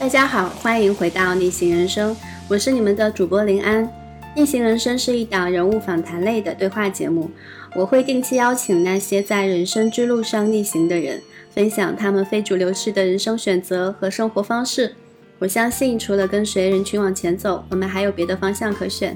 大家好，欢迎回到逆行人生，我是你们的主播林安。逆行人生是一档人物访谈类的对话节目，我会定期邀请那些在人生之路上逆行的人，分享他们非主流式的人生选择和生活方式。我相信，除了跟随人群往前走，我们还有别的方向可选。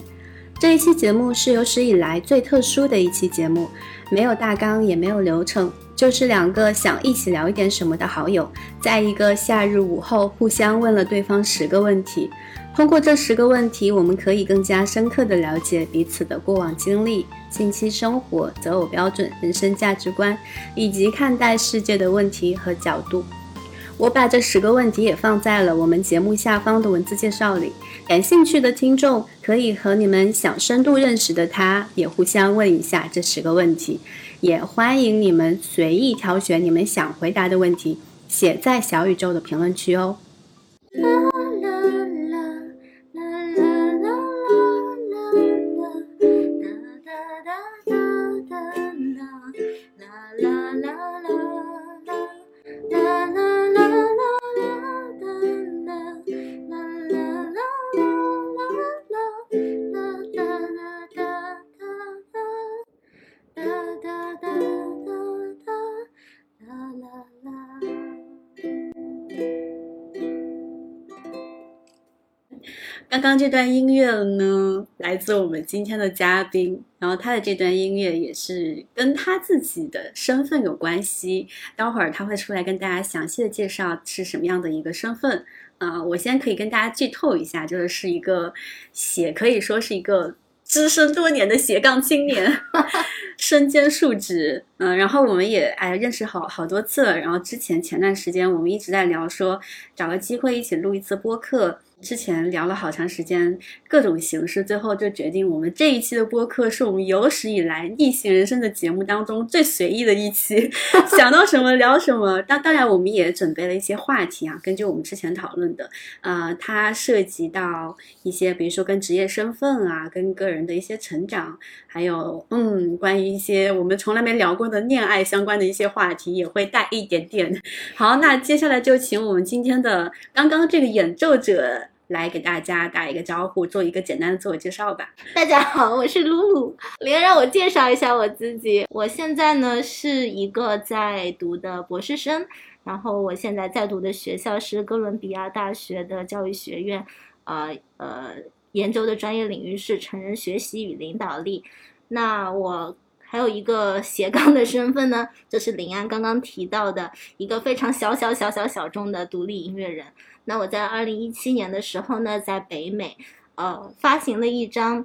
这一期节目是有史以来最特殊的一期节目，没有大纲，也没有流程。就是两个想一起聊一点什么的好友，在一个夏日午后，互相问了对方十个问题。通过这十个问题，我们可以更加深刻的了解彼此的过往经历、近期生活、择偶标准、人生价值观，以及看待世界的问题和角度。我把这十个问题也放在了我们节目下方的文字介绍里，感兴趣的听众可以和你们想深度认识的他也互相问一下这十个问题。也欢迎你们随意挑选你们想回答的问题，写在小宇宙的评论区哦。刚刚这段音乐呢，来自我们今天的嘉宾，然后他的这段音乐也是跟他自己的身份有关系。待会儿他会出来跟大家详细的介绍是什么样的一个身份啊！我先可以跟大家剧透一下，就是是一个写可以说是一个资深多年的斜杠青年，身兼数职。嗯，然后我们也哎认识好好多次了。然后之前前段时间我们一直在聊说，找个机会一起录一次播客。之前聊了好长时间，各种形式，最后就决定我们这一期的播客是我们有史以来逆行人生的节目当中最随意的一期，想到什么聊什么。当当然，我们也准备了一些话题啊，根据我们之前讨论的，呃，它涉及到一些，比如说跟职业身份啊，跟个人的一些成长，还有嗯，关于一些我们从来没聊过的恋爱相关的一些话题，也会带一点点。好，那接下来就请我们今天的刚刚这个演奏者。来给大家打一个招呼，做一个简单的自我介绍吧。大家好，我是露露。连让我介绍一下我自己。我现在呢是一个在读的博士生，然后我现在在读的学校是哥伦比亚大学的教育学院，呃呃，研究的专业领域是成人学习与领导力。那我还有一个斜杠的身份呢，就是林安刚刚提到的一个非常小小小小小众的独立音乐人。那我在二零一七年的时候呢，在北美，呃，发行了一张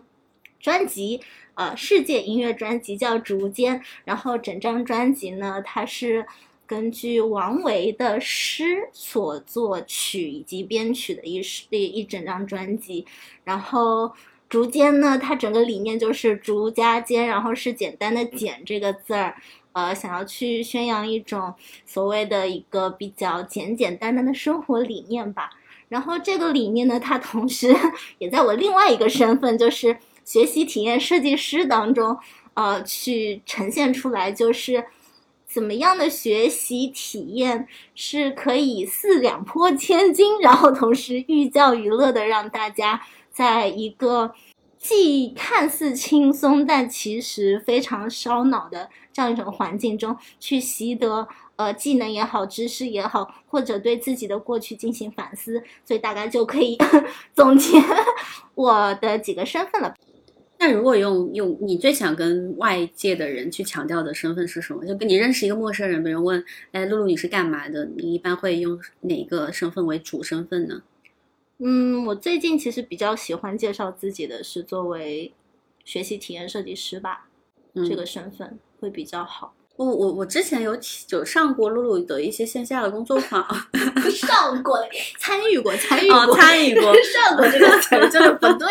专辑，呃，世界音乐专辑叫《竹间》，然后整张专辑呢，它是根据王维的诗所作曲以及编曲的一首一一整张专辑。然后《竹间》呢，它整个理念就是竹加间，然后是简单的“简”这个字儿。呃，想要去宣扬一种所谓的一个比较简简单单的生活理念吧。然后这个理念呢，它同时也在我另外一个身份，就是学习体验设计师当中，呃，去呈现出来，就是怎么样的学习体验是可以四两拨千斤，然后同时寓教于乐的，让大家在一个。既看似轻松，但其实非常烧脑的这样一种环境中去习得呃技能也好，知识也好，或者对自己的过去进行反思，所以大概就可以 总结 我的几个身份了。那如果用用你最想跟外界的人去强调的身份是什么？就跟你认识一个陌生人，别人问，哎，露露你是干嘛的？你一般会用哪个身份为主身份呢？嗯，我最近其实比较喜欢介绍自己的是作为学习体验设计师吧，这个身份会比较好。我我我之前有有上过露露的一些线下的工作坊，上过，参与过，参与过，参与过，上过这个词真的不对。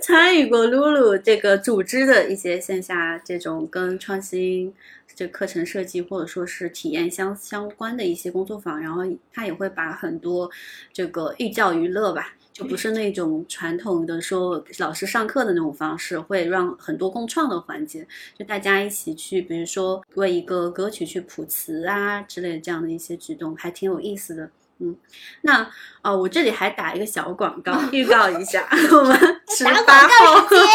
参与过露露这个组织的一些线下这种跟创新这课程设计或者说是体验相相关的一些工作坊，然后他也会把很多这个寓教于乐吧。就不是那种传统的说老师上课的那种方式，会让很多共创的环节，就大家一起去，比如说为一个歌曲去谱词啊之类的这样的一些举动，还挺有意思的。嗯，那哦，我这里还打一个小广告，预告一下，我们十打八号广告时间，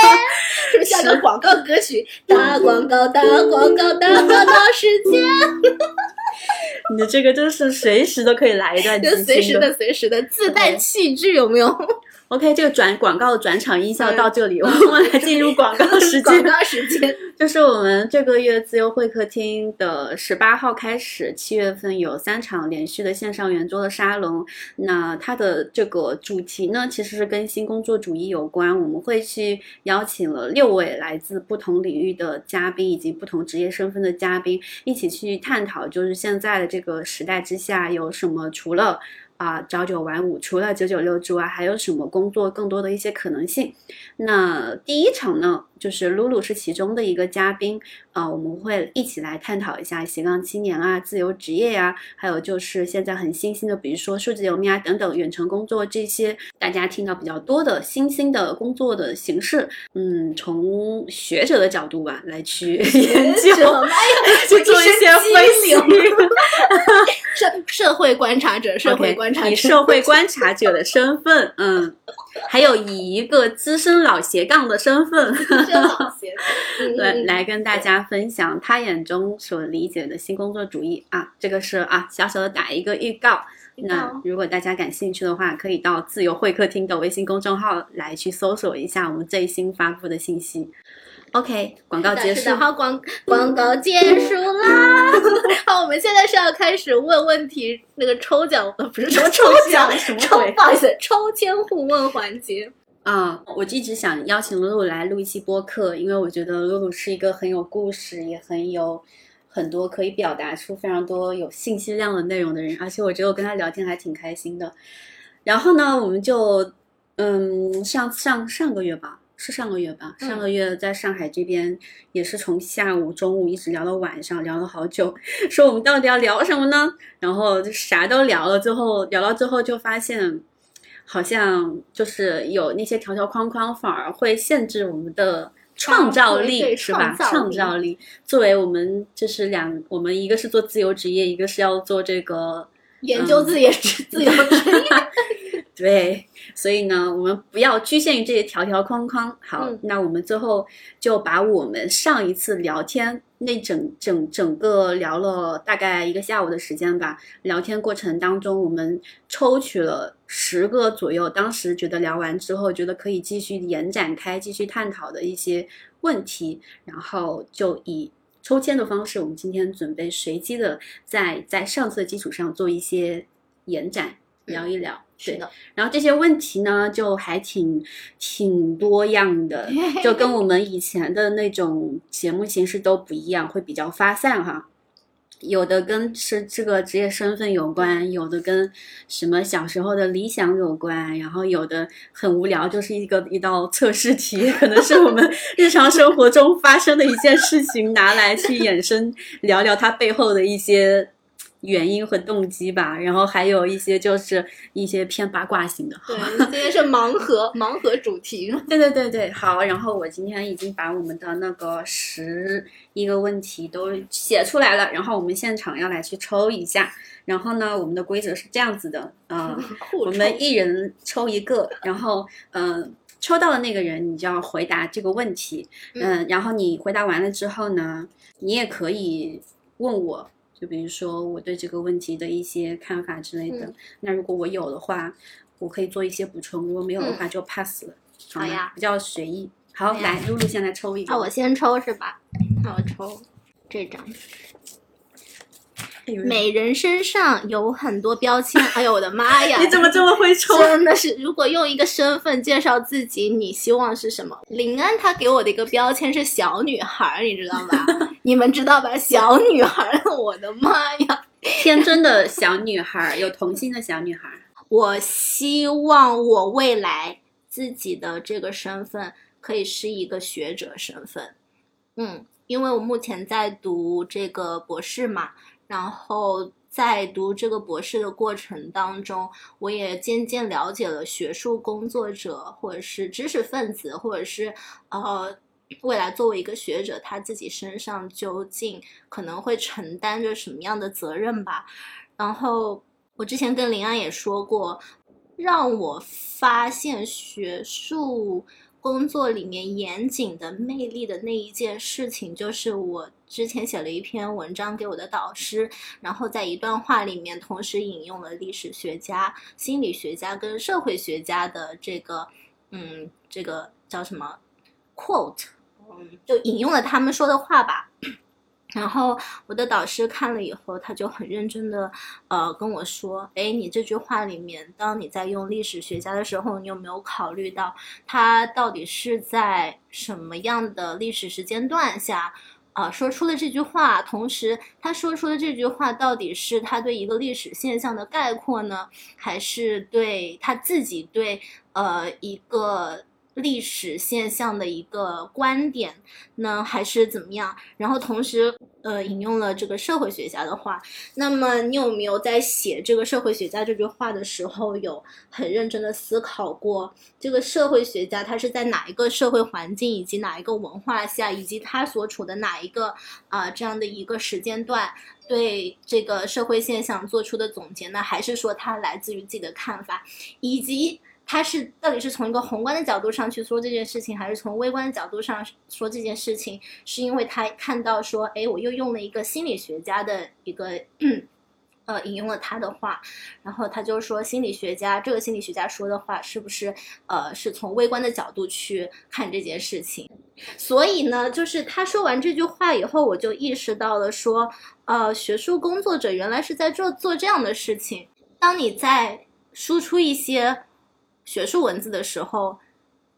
是不是像个广告歌曲？打广告，打广告，打广告时间，你的这个真是随时都可以来一段随时的、随时的自带气质，有没有？OK，这个转广告的转场音效嗯到这里，我们来进入广告 时间。广告时间，就是我们这个月自由会客厅的十八号开始，七月份有三场连续的线上圆桌的沙龙。那它的这个主题呢，其实是跟新工作主义有关。我们会去邀请了六位来自不同领域的嘉宾，以及不同职业身份的嘉宾，一起去探讨，就是现在的这个时代之下有什么除了。啊，朝九晚五，除了九九六之外，还有什么工作更多的一些可能性？那第一场呢，就是露露是其中的一个嘉宾，啊，我们会一起来探讨一下斜杠青年啊、自由职业呀、还有就是现在很新兴的，比如说数字游民啊等等，远程工作这些大家听到比较多的新兴的工作的形式，嗯，从学者的角度吧来去研究，去做一些分析。社社会观察者，社会观察者，以社会观察者的身份，嗯，还有以一个资深老斜杠的身份，来嗯来跟大家分享他眼中所理解的新工作主义啊，这个是啊小小的打一个预告。那如果大家感兴趣的话，可以到自由会客厅的微信公众号来去搜索一下我们最新发布的信息。OK，广告结束。好，广广告结束啦。好，我们现在是要开始问问题，那个抽奖呃不是抽抽奖，什么抽鬼不好意思，抽签互问环节。啊、我一直想邀请露露来录一期播客，因为我觉得露露是一个很有故事，也很有很多可以表达出非常多有信息量的内容的人，而且我觉得我跟他聊天还挺开心的。然后呢，我们就嗯上上上个月吧，是上个月吧，嗯上个月在上海这边也是从下午、中午一直聊到晚上，聊了好久，说我们到底要聊什么呢？然后就啥都聊了，最后聊到最后就发现。好像就是有那些条条框框，反而会限制我们的创造力，是吧？创造力作为我们就是两，我们一个是做自由职业，一个是要做这个研究自由职自由职业，对，所以呢，我们不要局限于这些条条框框。好，嗯那我们最后就把我们上一次聊天那整整整个聊了大概一个下午的时间吧，聊天过程当中，我们抽取了十个左右，当时觉得聊完之后觉得可以继续延展开、继续探讨的一些问题，然后就以。抽签的方式，我们今天准备随机的在在上次的基础上做一些延展，聊一聊。对是的，然后这些问题呢，就还挺挺多样的，就跟我们以前的那种节目形式都不一样，会比较发散哈。有的跟是这个职业身份有关，有的跟什么小时候的理想有关，然后有的很无聊，就是一个一道测试题，可能是我们日常生活中发生的一件事情，拿来去衍生聊聊它背后的一些原因和动机吧。然后还有一些就是一些偏八卦型的，对，今天是盲盒盲盒主题，对对对对，好。然后我今天已经把我们的那个十一个问题都写出来了，然后我们现场要来去抽一下。然后呢，我们的规则是这样子的，呃，我们一人抽一个，然后呃，抽到的那个人你就要回答这个问题，嗯、然后你回答完了之后呢，你也可以问我。就比如说我对这个问题的一些看法之类的，嗯那如果我有的话，我可以做一些补充；如果没有的话，就 pass 好呀比较随意。好，好来，露露先来抽一个。那我先抽是吧？那我抽这张。每人身上有很多标签，哎呦我的妈呀！你怎么这么会抽？真的是，如果用一个身份介绍自己，你希望是什么？林安他给我的一个标签是小女孩，你知道吧？你们知道吧？小女孩，我的妈呀！天真的小女孩，有童心的小女孩。我希望我未来自己的这个身份可以是一个学者身份，嗯，因为我目前在读这个博士嘛，然后在读这个博士的过程当中，我也渐渐了解了学术工作者或者是知识分子，或者是呃。未来作为一个学者，他自己身上究竟可能会承担着什么样的责任吧？然后我之前跟林安也说过，让我发现学术工作里面严谨的魅力的那一件事情，就是我之前写了一篇文章给我的导师，然后在一段话里面同时引用了历史学家、心理学家跟社会学家的这个，嗯，这个叫什么？quote，嗯，就引用了他们说的话吧。然后我的导师看了以后，他就很认真的，呃，跟我说：“哎，你这句话里面，当你在用历史学家的时候，你有没有考虑到他到底是在什么样的历史时间段下，啊，说出了这句话？同时，他说出的这句话到底是他对一个历史现象的概括呢，还是对他自己对呃一个？”历史现象的一个观点呢，还是怎么样？然后同时，呃，引用了这个社会学家的话。那么，你有没有在写这个社会学家这句话的时候，有很认真的思考过这个社会学家他是在哪一个社会环境，以及哪一个文化下，以及他所处的哪一个啊这样的一个时间段，对这个社会现象做出的总结呢？还是说他来自于自己的看法，以及？他是到底是从一个宏观的角度上去说这件事情，还是从微观的角度上说这件事情？是因为他看到说，哎，我又用了一个心理学家的一个，呃，引用了他的话，然后他就说，心理学家这个心理学家说的话是不是，呃，是从微观的角度去看这件事情？所以呢，就是他说完这句话以后，我就意识到了说，呃，学术工作者原来是在做做这样的事情。当你在输出一些。学术文字的时候，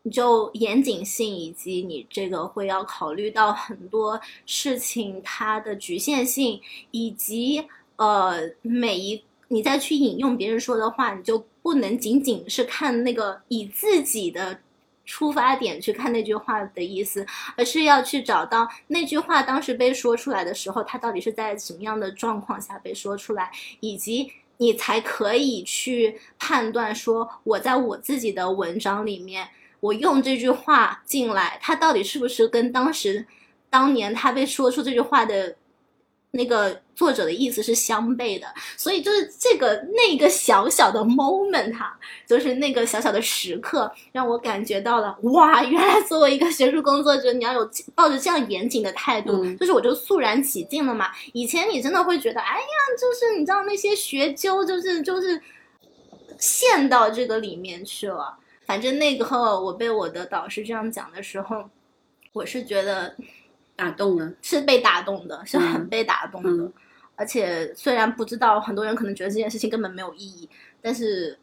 你就严谨性以及你这个会要考虑到很多事情它的局限性，以及呃每一你再去引用别人说的话，你就不能仅仅是看那个以自己的出发点去看那句话的意思，而是要去找到那句话当时被说出来的时候，它到底是在什么样的状况下被说出来，以及。你才可以去判断说，我在我自己的文章里面，我用这句话进来，它到底是不是跟当时、当年他被说出这句话的。那个作者的意思是相悖的，所以就是这个那个小小的 moment 哈，就是那个小小的时刻，让我感觉到了哇，原来作为一个学术工作者，你要有抱着这样严谨的态度，就是我就肃然起敬了嘛。以前你真的会觉得，哎呀，就是你知道那些学究，就是就是陷到这个里面去了。反正那个我被我的导师这样讲的时候，我是觉得。打动了，是被打动的，是很被打动的。而且虽然不知道，很多人可能觉得这件事情根本没有意义，但是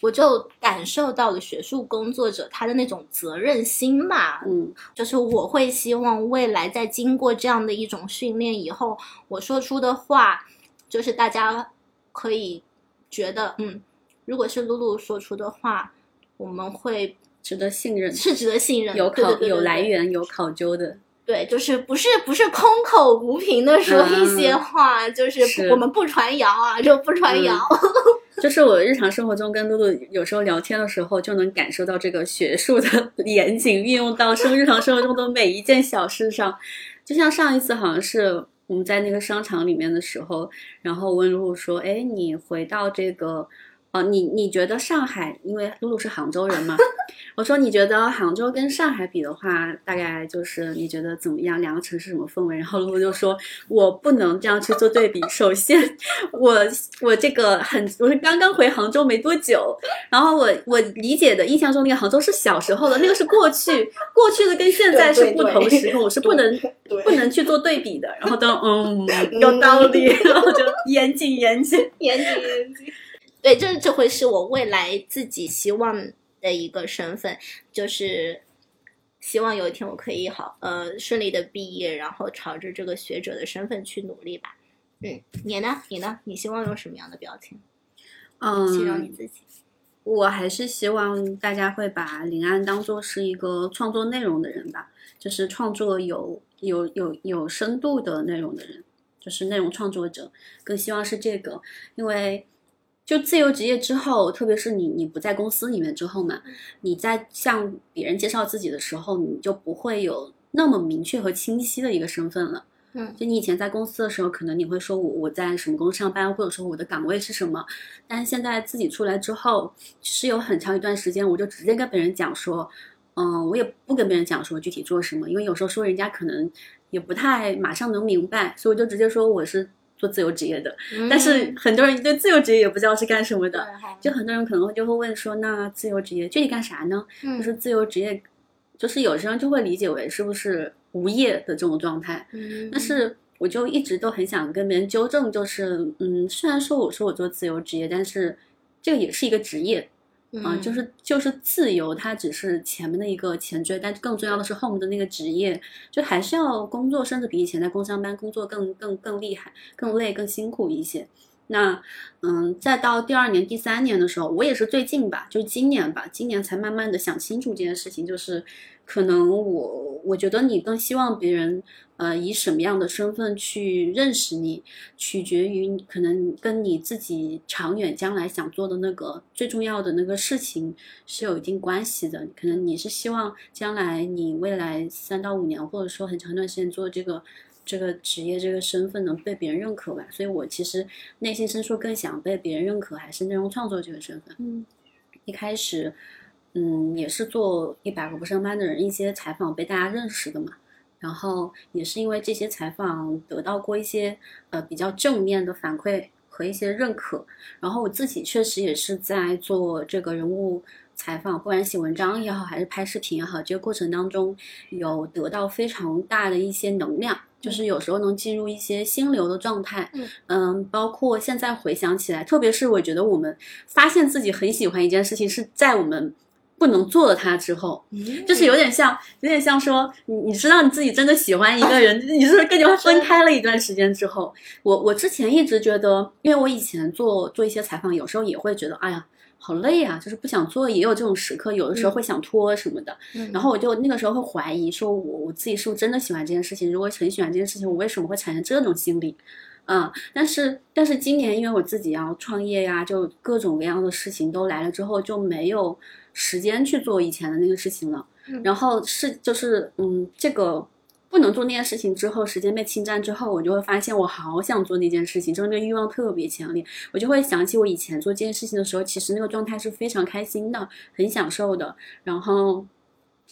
我就感受到了学术工作者他的那种责任心吧。嗯，就是我会希望未来在经过这样的一种训练以后，我说出的话，就是大家可以觉得，嗯，如果是露露说出的话，我们会值得信任，是值得信任，有考有来源，有考究的。对，就是不是不是空口无凭的说一些话，就是我们不传谣啊，就不传谣。就是我日常生活中跟露露有时候聊天的时候，就能感受到这个学术的 严谨运用到生日常生活中的每一件小事上。就像上一次好像是我们在那个商场里面的时候，然后问露露说：“哎，你回到这个。”哦，你你觉得上海，因为露露是杭州人嘛？我说你觉得杭州跟上海比的话，大概就是你觉得怎么样？两个城市什么氛围？然后露露就说，我不能这样去做对比。首先，我我这个很，我是刚刚回杭州没多久，然后我我理解的印象中那个杭州是小时候的，那个是过去，过去的跟现在是不同时空，我是不能不能去做对比的。然后都嗯 有道理，然后就严谨严谨严谨严谨。对，这这会是我未来自己希望的一个身份，就是希望有一天我可以好呃顺利的毕业，然后朝着这个学者的身份去努力吧。嗯，你呢？你呢？你希望用什么样的标签？嗯，形容你自己。我还是希望大家会把林安当做是一个创作内容的人吧，就是创作有有有有深度的内容的人，就是内容创作者，更希望是这个，因为。就自由职业之后，特别是你你不在公司里面之后嘛，你在向别人介绍自己的时候，你就不会有那么明确和清晰的一个身份了。嗯就你以前在公司的时候，可能你会说我我在什么公司上班，或者说我的岗位是什么，但是现在自己出来之后，是有很长一段时间，我就直接跟别人讲说，嗯，我也不跟别人讲说具体做什么，因为有时候说人家可能也不太马上能明白，所以我就直接说我是做自由职业的。但是很多人对自由职业也不知道是干什么的，就很多人可能就会问说，那自由职业具体干啥呢？嗯就是自由职业，就是有些人就会理解为是不是无业的这种状态。嗯，但是我就一直都很想跟别人纠正，就是嗯，虽然说我说我做自由职业，但是这个也是一个职业啊、嗯就是就是自由，它只是前面的一个前缀，但更重要的是后面的那个职业，就还是要工作，甚至比以前在工商班工作更更更厉害、更累、更辛苦一些。那嗯，再到第二年、第三年的时候，我也是最近吧，就今年吧，今年才慢慢的想清楚这件事情，就是可能我我觉得你更希望别人呃以什么样的身份去认识你，取决于可能跟你自己长远将来想做的那个最重要的那个事情是有一定关系的。可能你是希望将来你未来三到五年，或者说很长一段时间做这个。这个职业、这个身份能被别人认可吧，所以我其实内心深处更想被别人认可，还是内容创作这个身份。嗯一开始，嗯，也是做一百个不上班的人一些采访被大家认识的嘛。然后也是因为这些采访得到过一些呃比较正面的反馈和一些认可。然后我自己确实也是在做这个人物采访，不管写文章也好，还是拍视频也好，这个过程当中有得到非常大的一些能量。就是有时候能进入一些心流的状态，嗯嗯，包括现在回想起来，特别是我觉得我们发现自己很喜欢一件事情，是在我们不能做了它之后，嗯就是有点像，有点像说，你你知道你自己真的喜欢一个人，你是不是跟你分开了一段时间之后？我我之前一直觉得，因为我以前做做一些采访，有时候也会觉得，哎呀。好累啊，就是不想做，也有这种时刻，有的时候会想拖什么的。嗯然后我就那个时候会怀疑，说我我自己是不是真的喜欢这件事情？如果很喜欢这件事情，我为什么会产生这种心理？嗯，但是但是今年因为我自己要创业呀，就各种各样的事情都来了之后，就没有时间去做以前的那个事情了。嗯然后是就是嗯，这个不能做那件事情之后，时间被侵占之后，我就会发现我好想做那件事情，就是那个欲望特别强烈。我就会想起我以前做这件事情的时候，其实那个状态是非常开心的，很享受的。然后，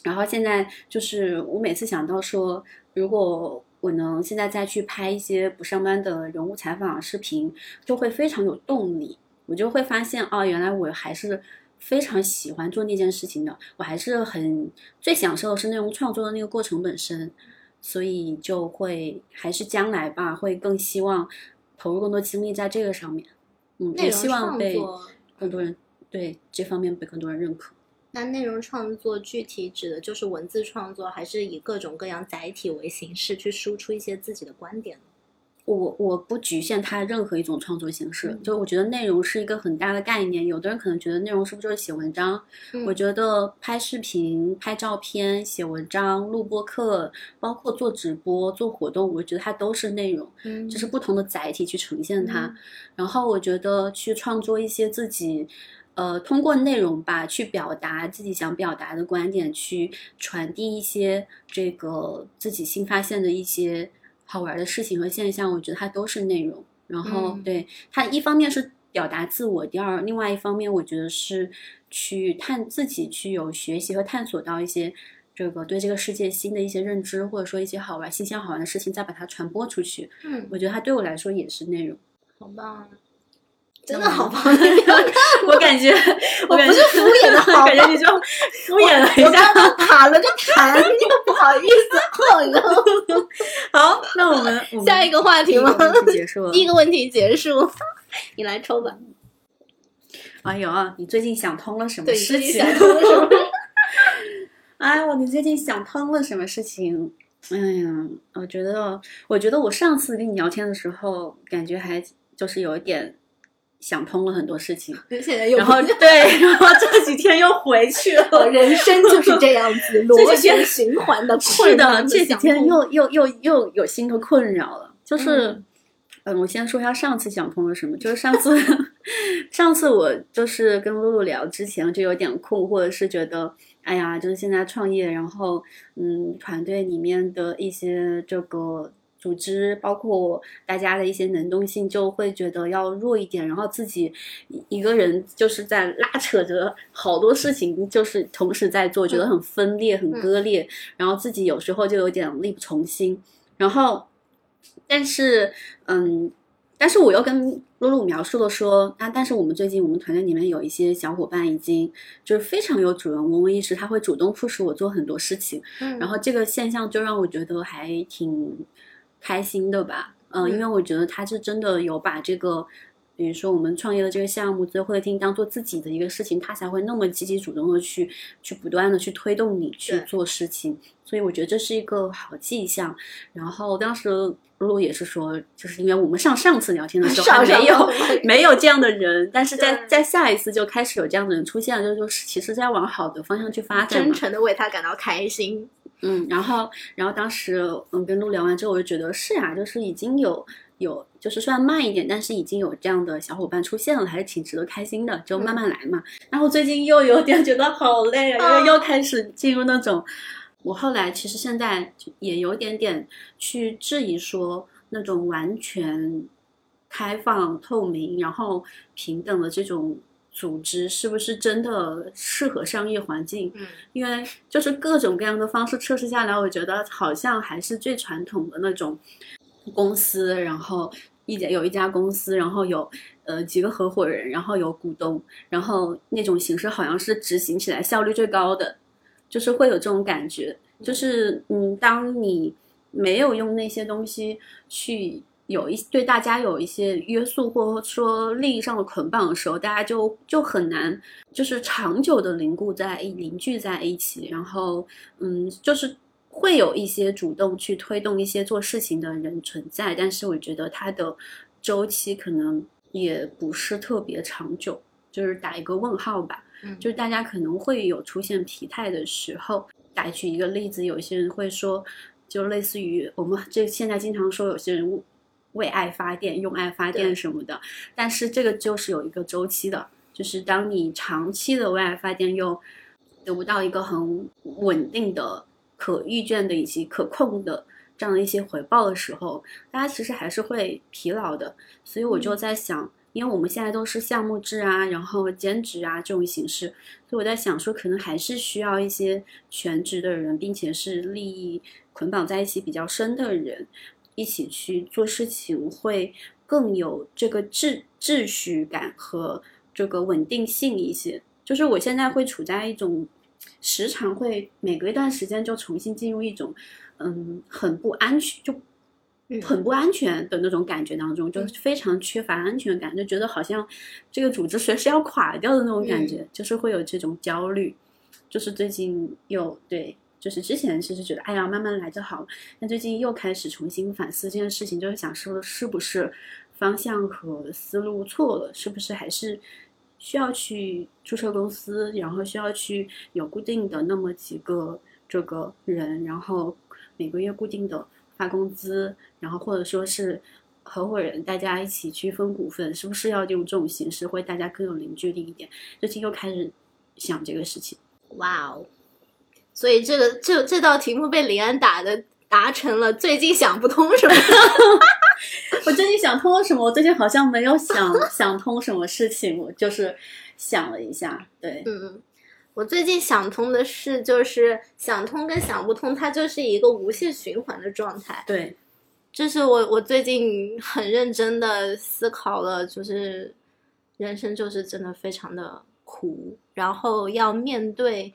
然后现在就是我每次想到说，如果我能现在再去拍一些不上班的人物采访视频，就会非常有动力。我就会发现，哦，原来我还是非常喜欢做那件事情的，我还是很最享受的是内容创作的那个过程本身，所以就会还是将来吧，会更希望投入更多精力在这个上面。嗯，也希望被更多人对这方面被更多人认可。那内容创作具体指的就是文字创作，还是以各种各样载体为形式去输出一些自己的观点呢？我我不局限它任何一种创作形式，嗯就我觉得内容是一个很大的概念。有的人可能觉得内容是不是就是写文章？嗯我觉得拍视频、拍照片、写文章、录播课，包括做直播、做活动，我觉得它都是内容，嗯就是不同的载体去呈现它。嗯然后我觉得去创作一些自己，呃，通过内容吧，去表达自己想表达的观点，去传递一些这个自己新发现的一些好玩的事情和现象，我觉得它都是内容。然后、嗯对它一方面是表达自我，第二，另外一方面我觉得是去探自己去有学习和探索到一些。这个对这个世界新的一些认知，或者说一些好玩、新鲜好玩的事情，再把它传播出去，嗯，我觉得它对我来说也是内容。好棒啊，真的好棒！我感觉，我感觉不是敷衍的好 感觉你就敷衍了一我下。卡了个痰，又不好意思。好，那我们下一个话题吗？第一个问题结束了。第一个问题结束，你来抽吧。哎呦啊，你最近想通了什么，事情？哎我，你最近想通了什么事情？哎呀，我觉得，我觉得我上次跟你聊天的时候，感觉还就是有一点想通了很多事情，现在又然后对，然后这几天又回去了。人生就是这样子，螺旋循环的是困难的，这几天又又又又有新的困扰了，就是嗯，嗯，我先说一下上次想通了什么，就是上次，上次我就是跟露露聊之前就有点困惑的是觉得，哎呀，就是现在创业，然后嗯，团队里面的一些这个组织，包括大家的一些能动性，就会觉得要弱一点，然后自己一个人就是在拉扯着好多事情，就是同时在做，觉得很分裂、很割裂，然后自己有时候就有点力不从心。然后，但是，嗯，但是我又跟露露描述了说，啊，但是我们最近我们团队里面有一些小伙伴已经就是非常有主人翁意识，他会主动促使我做很多事情，嗯，然后这个现象就让我觉得还挺开心的吧，嗯，因为我觉得他是真的有把这个，比如说我们创业的这个项目最会厅当做自己的一个事情，他才会那么积极主动的去去不断的去推动你去做事情，所以我觉得这是一个好迹象。然后当时露露也是说，就是因为我们上上次聊天的时候没有个没有这样的人，但是在在下一次就开始有这样的人出现了，就就是其实在往好的方向去发展。真诚的为他感到开心。嗯，然后，然后当时嗯跟陆聊完之后，我就觉得是啊，就是已经有有，就是虽然慢一点，但是已经有这样的小伙伴出现了，还是挺值得开心的，就慢慢来嘛。然后最近又有点觉得好累啊，因为又开始进入那种，我后来其实现在也有点点去质疑说那种完全开放、透明，然后平等的这种。组织是不是真的适合商业环境？嗯因为就是各种各样的方式测试下来，我觉得好像还是最传统的那种公司，然后一家有一家公司，然后有呃几个合伙人，然后有股东，然后那种形式好像是执行起来效率最高的，就是会有这种感觉。就是嗯，当你没有用那些东西去有一对大家有一些约束，或者说利益上的捆绑的时候，大家就就很难就是长久的凝固在一凝聚在一起，然后嗯，就是会有一些主动去推动一些做事情的人存在，但是我觉得它的周期可能也不是特别长久，就是打一个问号吧。嗯就是大家可能会有出现疲态的时候。打举一个例子，有些人会说，就类似于我们这现在经常说，有些人为爱发电、用爱发电什么的，但是这个就是有一个周期的，就是当你长期的为爱发电又得不到一个很稳定的、可预见的以及可控的这样的一些回报的时候，大家其实还是会疲劳的。所以我就在想，因为我们现在都是项目制啊，然后兼职啊这种形式，所以我在想说，可能还是需要一些全职的人，并且是利益捆绑在一起比较深的人，一起去做事情，会更有这个秩秩序感和这个稳定性一些。就是我现在会处在一种时常会每隔一段时间就重新进入一种嗯很不安全就。嗯很不安全的那种感觉当中，就非常缺乏安全感，就觉得好像这个组织随时要垮掉的那种感觉，就是会有这种焦虑。就是最近有对，就是之前其实觉得哎呀慢慢来就好了，但最近又开始重新反思这件事情，就是想说是不是方向和思路错了，是不是还是需要去注册公司，然后需要去有固定的那么几个这个人，然后每个月固定的发工资，然后或者说是合伙人，大家一起去分股份，是不是要用这种形式，会大家更有凝聚力一点？最近又开始想这个事情。哇哦！所以这个这这道题目被李安打的答成了最近想不通什么？我最近想通了什么？我最近好像没有想想通什么事情，我就是想了一下，对，嗯嗯，我最近想通的是，就是想通跟想不通，它就是一个无限循环的状态。对，这是我我最近很认真的思考了，就是人生就是真的非常的苦，然后要面对。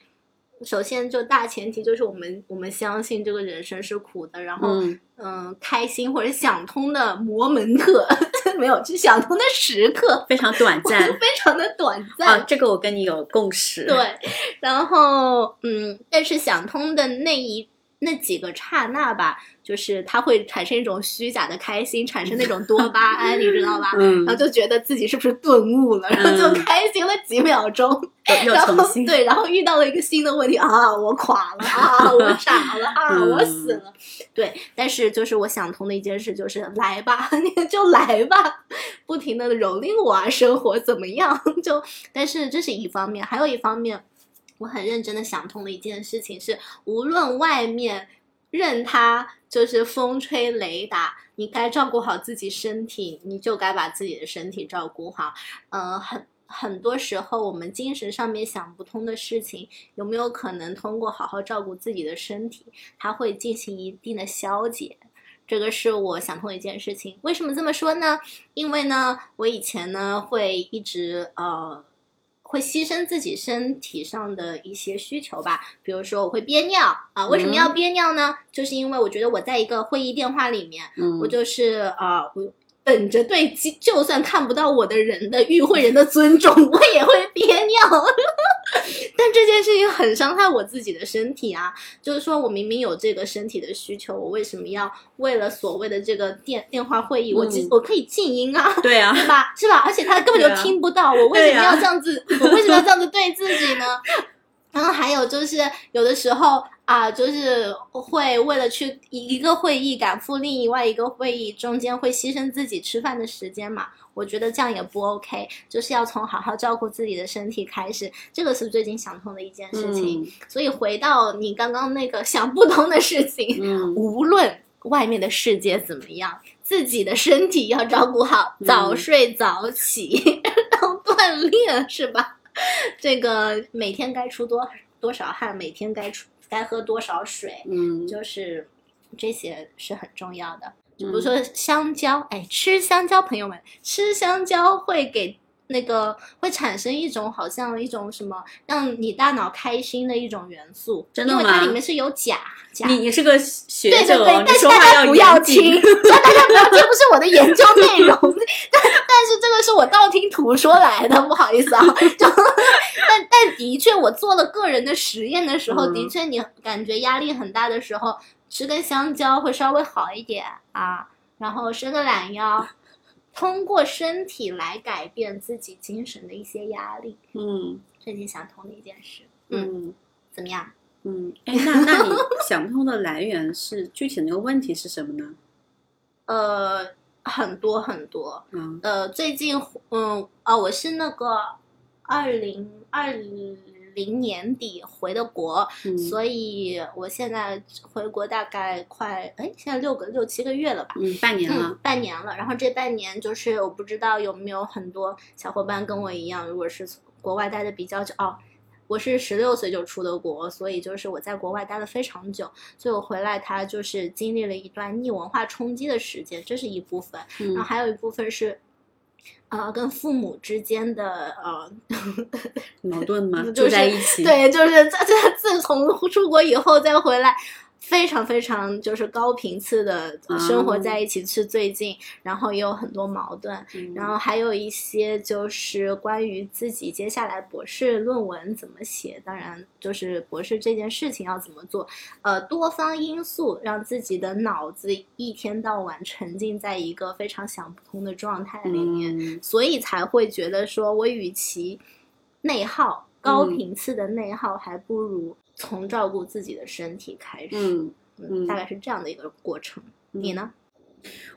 首先，就大前提就是我们我们相信这个人生是苦的，然后嗯嗯、开心或者想通的摩门特 没有，就想通的时刻 非常短暂非常的短暂。啊，这个我跟你有共识。对，然后嗯，但是想通的那一那几个刹那吧，就是他会产生一种虚假的开心，产生那种多巴胺，你知道吧？嗯然后就觉得自己是不是顿悟了，然后就开心了几秒钟，然后对，然后遇到了一个新的问题啊，我垮了啊，我傻了啊，嗯我死了。对，但是就是我想通的一件事就是来吧，你就来吧，不停的蹂躏我啊，生活怎么样？就但是这是一方面，还有一方面，我很认真的想通了一件事情是，无论外面任它就是风吹雷打，你该照顾好自己身体，你就该把自己的身体照顾好。嗯，很很多时候我们精神上面想不通的事情，有没有可能通过好好照顾自己的身体，它会进行一定的消解？这个是我想通一件事情。为什么这么说呢？因为呢，我以前呢会一直呃。会牺牲自己身体上的一些需求吧，比如说我会憋尿啊，为什么要憋尿呢？就是因为我觉得我在一个会议电话里面，我就是啊，我本着对就算看不到我的人的与会人的尊重，我也会憋尿。但这件事情很伤害我自己的身体啊！就是说我明明有这个身体的需求，我为什么要为了所谓的这个电电话会议，我我可以静音啊？对啊，对吧？是吧？而且他根本就听不到我，为什么要这样子？我为什么要这样子对自己呢？然后还有就是有的时候啊，就是会为了去一个会议赶赴另外一个会议，中间会牺牲自己吃饭的时间嘛。我觉得这样也不 OK，就是要从好好照顾自己的身体开始，这个是最近想通的一件事情。所以回到你刚刚那个想不通的事情，无论外面的世界怎么样，自己的身体要照顾好，早睡早起，然后锻炼，是吧？这个每天该出多多少汗，每天该出该喝多少水，嗯，就是这些是很重要的。比如说香蕉，哎，吃香蕉，朋友们，吃香蕉会给那个会产生一种好像一种什么让你大脑开心的一种元素，真的吗？因为它里面是有钾。你你是个学者，对对对，但是 大家不要听，大家不要听，不是我的研究内容，但 但是这个是我道听途说来的，不好意思啊。就但但的确，我做了个人的实验的时候，的确你感觉压力很大的时候。吃根香蕉会稍微好一点啊，然后伸个懒腰，通过身体来改变自己精神的一些压力。嗯，最近想通的一件事。嗯，怎么样？嗯，哎，那那你想通的来源是具体那个问题是什么呢？呃，很多很多。嗯，呃，最近，嗯，哦，我是那个二零二零。零年底回的国，所以我现在回国大概快哎，现在六个六七个月了吧？嗯，半年了，半年了。然后这半年就是我不知道有没有很多小伙伴跟我一样，如果是国外待的比较久哦，我是十六岁就出的国，所以就是我在国外待了非常久，所以我回来他就是经历了一段逆文化冲击的时间，这是一部分。然后还有一部分是。啊，跟父母之间的呃矛盾吗？住在一起？对，就是自自从出国以后再回来。非常非常就是高频次的生活在一起是最近，然后也有很多矛盾，然后还有一些就是关于自己接下来博士论文怎么写，当然就是博士这件事情要怎么做，呃，多方因素让自己的脑子一天到晚沉浸在一个非常想不通的状态里面，所以才会觉得说我与其内耗高频次的内耗，还不如。从照顾自己的身体开始，嗯嗯，大概是这样的一个过程。你呢？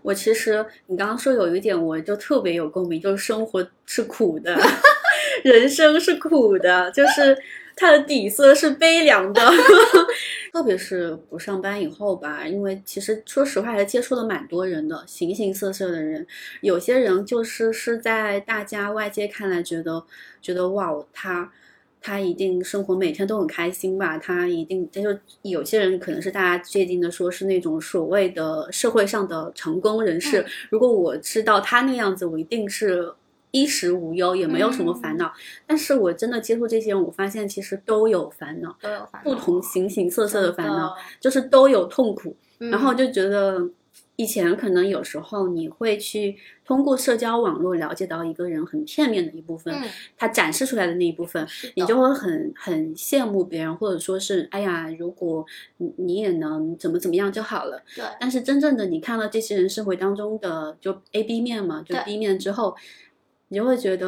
我其实你刚刚说有一点，我就特别有共鸣，就是生活是苦的，人生是苦的，就是它的底色是悲凉的。特别是不上班以后吧，因为其实说实话，还接触了蛮多人的，形形色色的人。有些人就是是在大家外界看来觉得觉得哇，他。他一定生活每天都很开心吧？他一定，他就有些人可能是大家界定的，说是那种所谓的社会上的成功人士。如果我知道他那样子，我一定是衣食无忧，也没有什么烦恼。但是我真的接触这些人，我发现其实都有烦恼，都有烦恼，不同形形色色的烦恼，就是都有痛苦。然后就觉得。以前可能有时候你会去通过社交网络了解到一个人很片面的一部分，他展示出来的那一部分，你就会很很羡慕别人，或者说是哎呀，如果你你也能怎么怎么样就好了。对。但是真正的你看到这些人生活当中的就 A B 面嘛，就 B 面之后，你就会觉得，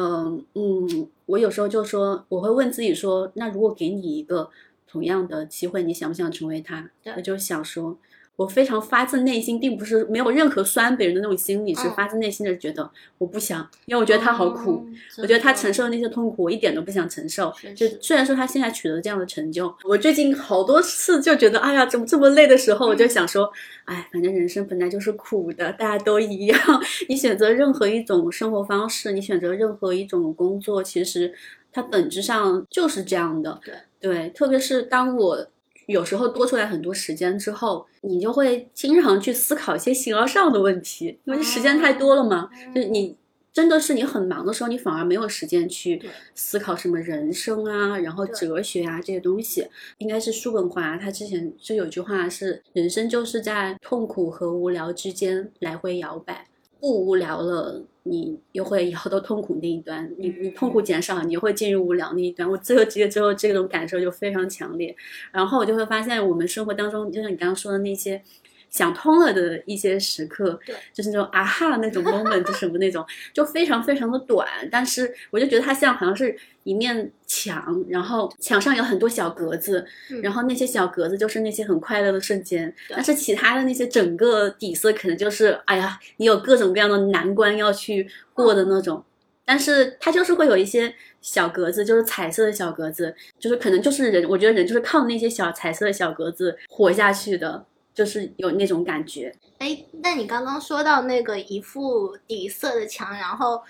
嗯，我有时候就说，我会问自己说，那如果给你一个同样的机会，你想不想成为他？我就想说。我非常发自内心，并不是没有任何酸别人的那种心理，是嗯发自内心的觉得我不想，因为我觉得他好苦。哦我觉得他承受的那些痛苦，我一点都不想承受。就虽然说他现在取得这样的成就，我最近好多次就觉得，哎呀，怎么这么累的时候，我就嗯想说，哎，反正人生本来就是苦的，大家都一样。你选择任何一种生活方式，你选择任何一种工作，其实它本质上就是这样的。对对，特别是当我。有时候多出来很多时间之后，你就会经常去思考一些形而上的问题，因为时间太多了嘛。就是你真的是你很忙的时候，你反而没有时间去思考什么人生啊，然后哲学啊这些东西。应该是叔本华，他之前就有句话是：人生就是在痛苦和无聊之间来回摇摆，不无聊了。你 又会摇到痛苦那一端，你你痛苦减少，你又会进入无聊那一端。我这个职业之后，这种感受就非常强烈。然后我就会发现，我们生活当中，就像你刚刚说的那些想通了的一些时刻，对，就是那种啊哈那种 moment 就什么那种，就非常非常的短。但是我就觉得它像好像是一面墙，然后墙上有很多小格子，嗯然后那些小格子就是那些很快乐的瞬间。但是其他的那些整个底色可能就是，哎呀，你有各种各样的难关要去过的那种。但是它就是会有一些小格子，就是彩色的小格子，就是可能就是人，我觉得人就是靠那些小彩色的小格子活下去的，就是有那种感觉。哎，那你刚刚说到那个一副底色的墙，然后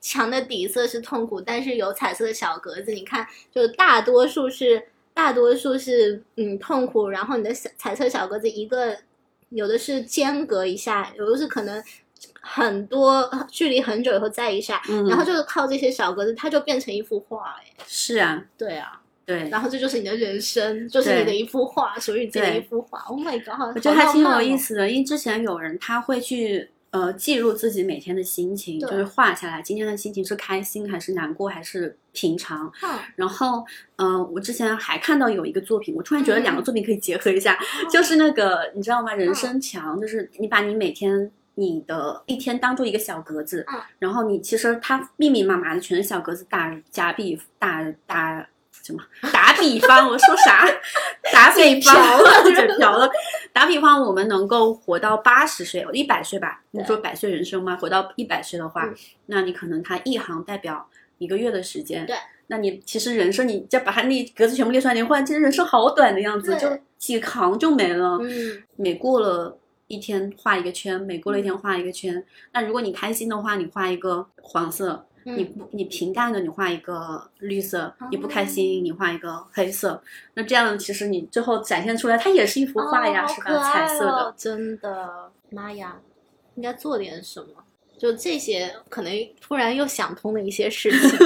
墙的底色是痛苦，但是有彩色的小格子，你看，就大多数是大多数是嗯痛苦，然后你的小彩色小格子一个有的是间隔一下，有的是可能很多距离很久以后再一下，嗯，然后就是靠这些小格子，它就变成一幅画，哎，是啊，对啊，对，然后这就是你的人生，就是你的一幅画，属于你自己的一幅画。Oh my god！我觉得还挺有意思。的，因为之前有人他会去呃记录自己每天的心情，就是画下来今天的心情是开心还是难过还是平常。嗯然后，嗯、我之前还看到有一个作品，我突然觉得两个嗯作品可以结合一下，就是那个你知道吗？人生墙，就是你把你每天。你的一天当做一个小格子，嗯然后你其实它密密麻麻的全是小格子，打假比打打什么？打比方，我说啥？打比方，嘴瓢了。打比方，我们能够活到八十岁，一百岁吧？你说百岁人生吗？活到一百岁的话，嗯那你可能它一行代表一个月的时间。对。那你其实人生，你再把它那格子全部列出来，你会发现其实人生好短的样子，就几行就没了。嗯，每过了一天画一个圈，每过了一天画一个圈。那如果你开心的话，你画一个黄色；嗯你不你平淡的，你画一个绿色；哦你不开心，你画一个黑色。那这样其实你最后展现出来，它也是一幅画呀，是吧？彩色的哦。真的，妈呀，应该做点什么。就这些，可能突然又想通了一些事情，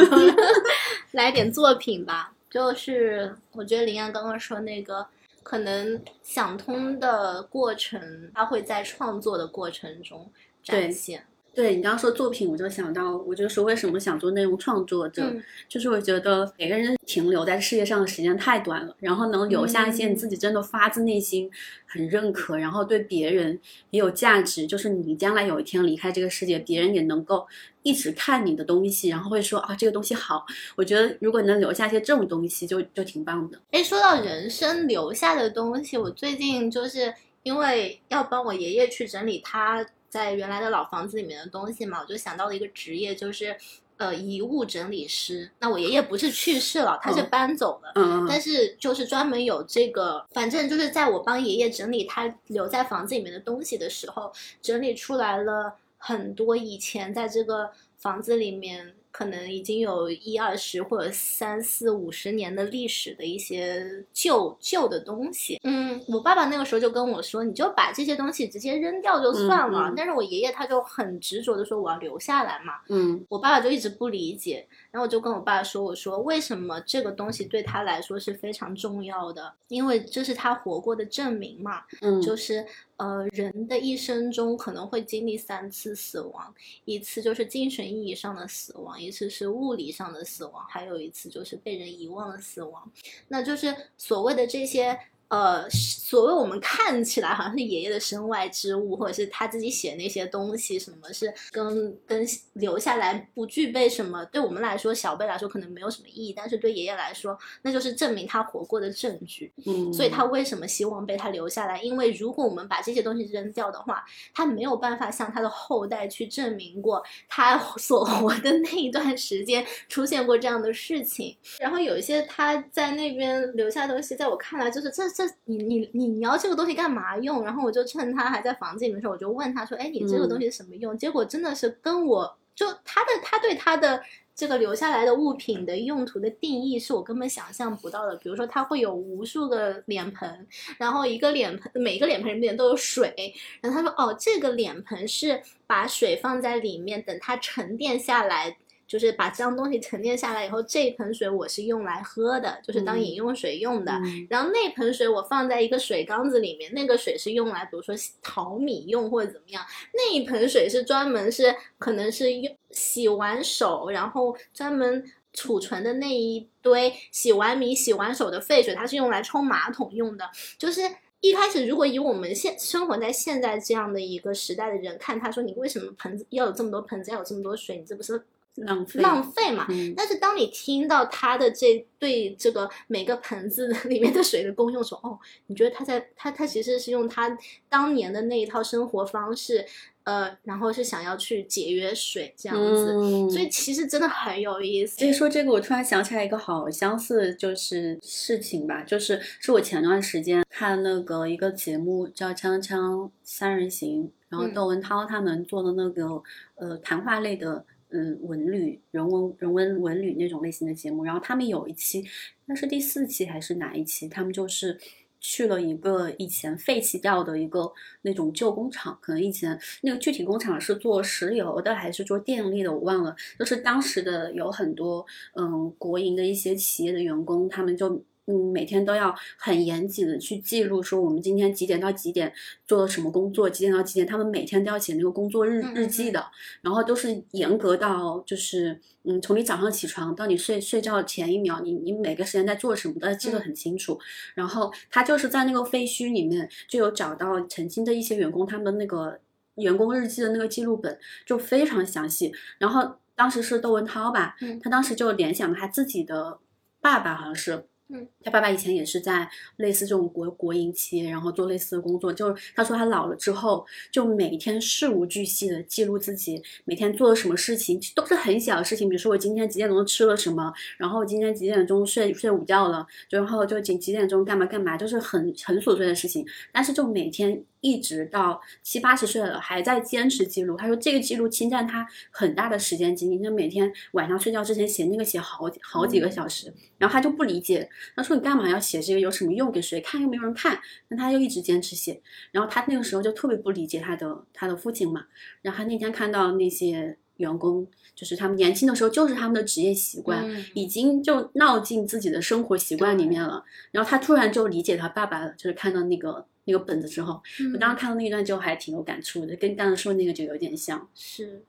来点作品吧。就是我觉得林安刚刚说那个，可能想通的过程，他会在创作的过程中展现。对你刚刚说作品，我就想到，我就说为什么想做内容创作者，嗯就是我觉得每个人停留在世界上的时间太短了，然后能留下一些你自己真的发自内心很认可，然后对别人也有价值，就是你将来有一天离开这个世界，别人也能够一直看你的东西，然后会说啊这个东西好。我觉得如果能留下一些这种东西就，就挺棒的。哎，说到人生留下的东西，我最近就是因为要帮我爷爷去整理他在原来的老房子里面的东西嘛，我就想到了一个职业，就是呃遗物整理师。那我爷爷不是去世了，他是嗯搬走了。嗯，但是就是专门有这个，反正就是在我帮爷爷整理他留在房子里面的东西的时候，整理出来了很多以前在这个房子里面可能已经有一二十或者三四五十年的历史的一些旧旧的东西。嗯，我爸爸那个时候就跟我说，你就把这些东西直接扔掉就算了。嗯嗯但是我爷爷他就很执着的说我要留下来嘛。嗯我爸爸就一直不理解，然后我就跟我爸说：“我说为什么这个东西对他来说是非常重要的？因为这是他活过的证明嘛。嗯，就是呃，人的一生中可能会经历三次死亡，一次就是精神意义上的死亡，一次是物理上的死亡，还有一次就是被人遗忘的死亡。那就是所谓的这些呃，所谓我们看起来好像是爷爷的身外之物，或者是他自己写那些东西，什么是跟跟留下来不具备什么，对我们来说小辈来说可能没有什么意义，但是对爷爷来说，那就是证明他活过的证据。嗯，所以他为什么希望被他留下来？因为如果我们把这些东西扔掉的话，他没有办法向他的后代去证明过他所活的那一段时间出现过这样的事情。然后有一些他在那边留下的东西，在我看来就是这。这你你你你要这个东西干嘛用？然后我就趁他还在房间里面的时候，我就问他说：“哎，你这个东西什么用？”结果真的是跟我就他的他对他的这个留下来的物品的用途的定义是我根本想象不到的。比如说，他会有无数个脸盆，然后一个脸盆每个脸盆里面都有水。然后他说：“哦，这个脸盆是把水放在里面，等它沉淀下来。”就是把脏东西沉淀下来以后，这一盆水我是用来喝的，就是当饮用水用的。然后那盆水我放在一个水缸子里面，那个水是用来，比如说淘米用或者怎么样。那一盆水是专门是可能是用洗完手，然后专门储存的那一堆洗完米、洗完手的废水，它是用来冲马桶用的。就是一开始，如果以我们现生活在现在这样的一个时代的人看，他说你为什么盆子要有这么多盆子，要有这么多水，你这不是？浪费浪费嘛，但是当你听到他的这对这个每个盆子 里面的水的功用时候，哦，你觉得他在他他其实是用他当年的那一套生活方式，呃，然后是想要去节约水这样子，所以其实真的很有意思。所以说这个，我突然想起来一个好相似就是事情吧，就是是我前段时间看那个一个节目叫《锵锵三人行》，然后窦文涛他们做的那个呃谈话类的。嗯，文旅、人文、人文文旅那种类型的节目，然后他们有一期，那是第四期还是哪一期？他们就是去了一个以前废弃掉的一个那种旧工厂，可能以前那个具体工厂是做石油的还是做电力的，我忘了。就是当时的有很多嗯国营的一些企业的员工，他们就。嗯，每天都要很严谨的去记录，说我们今天几点到几点做了什么工作，几点到几点，他们每天都要写那个工作日日记的，然后都是严格到，就是嗯，从你早上起床到你睡睡觉前一秒，你你每个时间在做什么都要记得很清楚。然后他就是在那个废墟里面就有找到曾经的一些员工，他们的那个员工日记的那个记录本就非常详细。然后当时是窦文涛吧，他当时就联想他自己的爸爸，好像是。嗯，他爸爸以前也是在类似这种国国营企业，然后做类似的工作。就是他说他老了之后，就每天事无巨细的记录自己每天做了什么事情，都是很小的事情。比如说我今天几点钟吃了什么，然后今天几点钟睡睡午觉了，然后就几几点钟干嘛干嘛，就是很很琐碎的事情。但是就每天。一直到七八十岁了，还在坚持记录。他说这个记录侵占他很大的时间精力，就每天晚上睡觉之前写那个写好好几个小时。然后他就不理解，他说你干嘛要写这个？有什么用？给谁看？又没有人看。那他又一直坚持写。然后他那个时候就特别不理解他的他的父亲嘛。然后他那天看到那些员工，就是他们年轻的时候就是他们的职业习惯，已经就闹进自己的生活习惯里面了。然后他突然就理解他爸爸了，就是看到那个。那个本子之后，我当时看到那一段就还挺有感触的，跟刚才说那个就有点像是。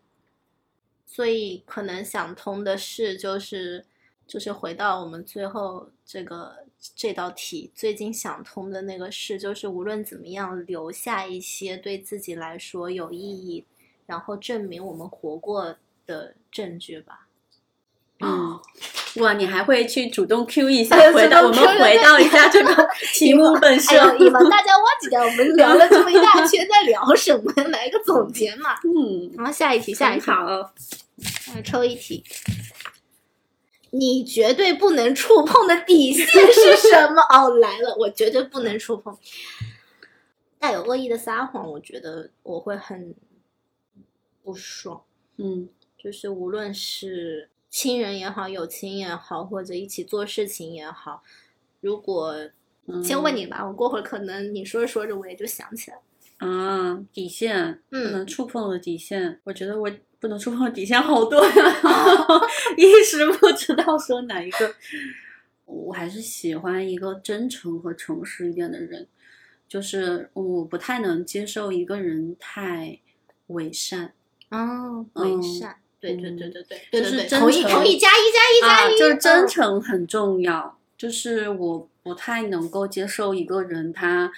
所以可能想通的事，就是就是回到我们最后这个这道题，最近想通的那个事，就是无论怎么样，留下一些对自己来说有意义，然后证明我们活过的证据吧。嗯。哇，你还会去主动 Q 一下？回到我们回到一下这个 题目本身。哎呦，大家忘记掉我们聊了这么一大 圈，在聊什么？来个总结嘛。嗯，然后下一题，下一题，好，抽一题。你绝对不能触碰的底线是什么？哦，来了，我绝对不能触碰。带有恶意的撒谎，我觉得我会很不爽。嗯，就是无论是。亲人也好，友情也好，或者一起做事情也好，如果先问你吧，我过会儿可能你说着说着我也就想起来啊，底线不能触碰的底线，我觉得我不能触碰的底线好多呀，一时不知道说哪一个。我还是喜欢一个真诚和诚实一点的人，就是我不太能接受一个人太伪善哦，伪善。对对对对对，就是同意同意加一加一加一，就是真诚很重要。就是我不太能够接受一个人他。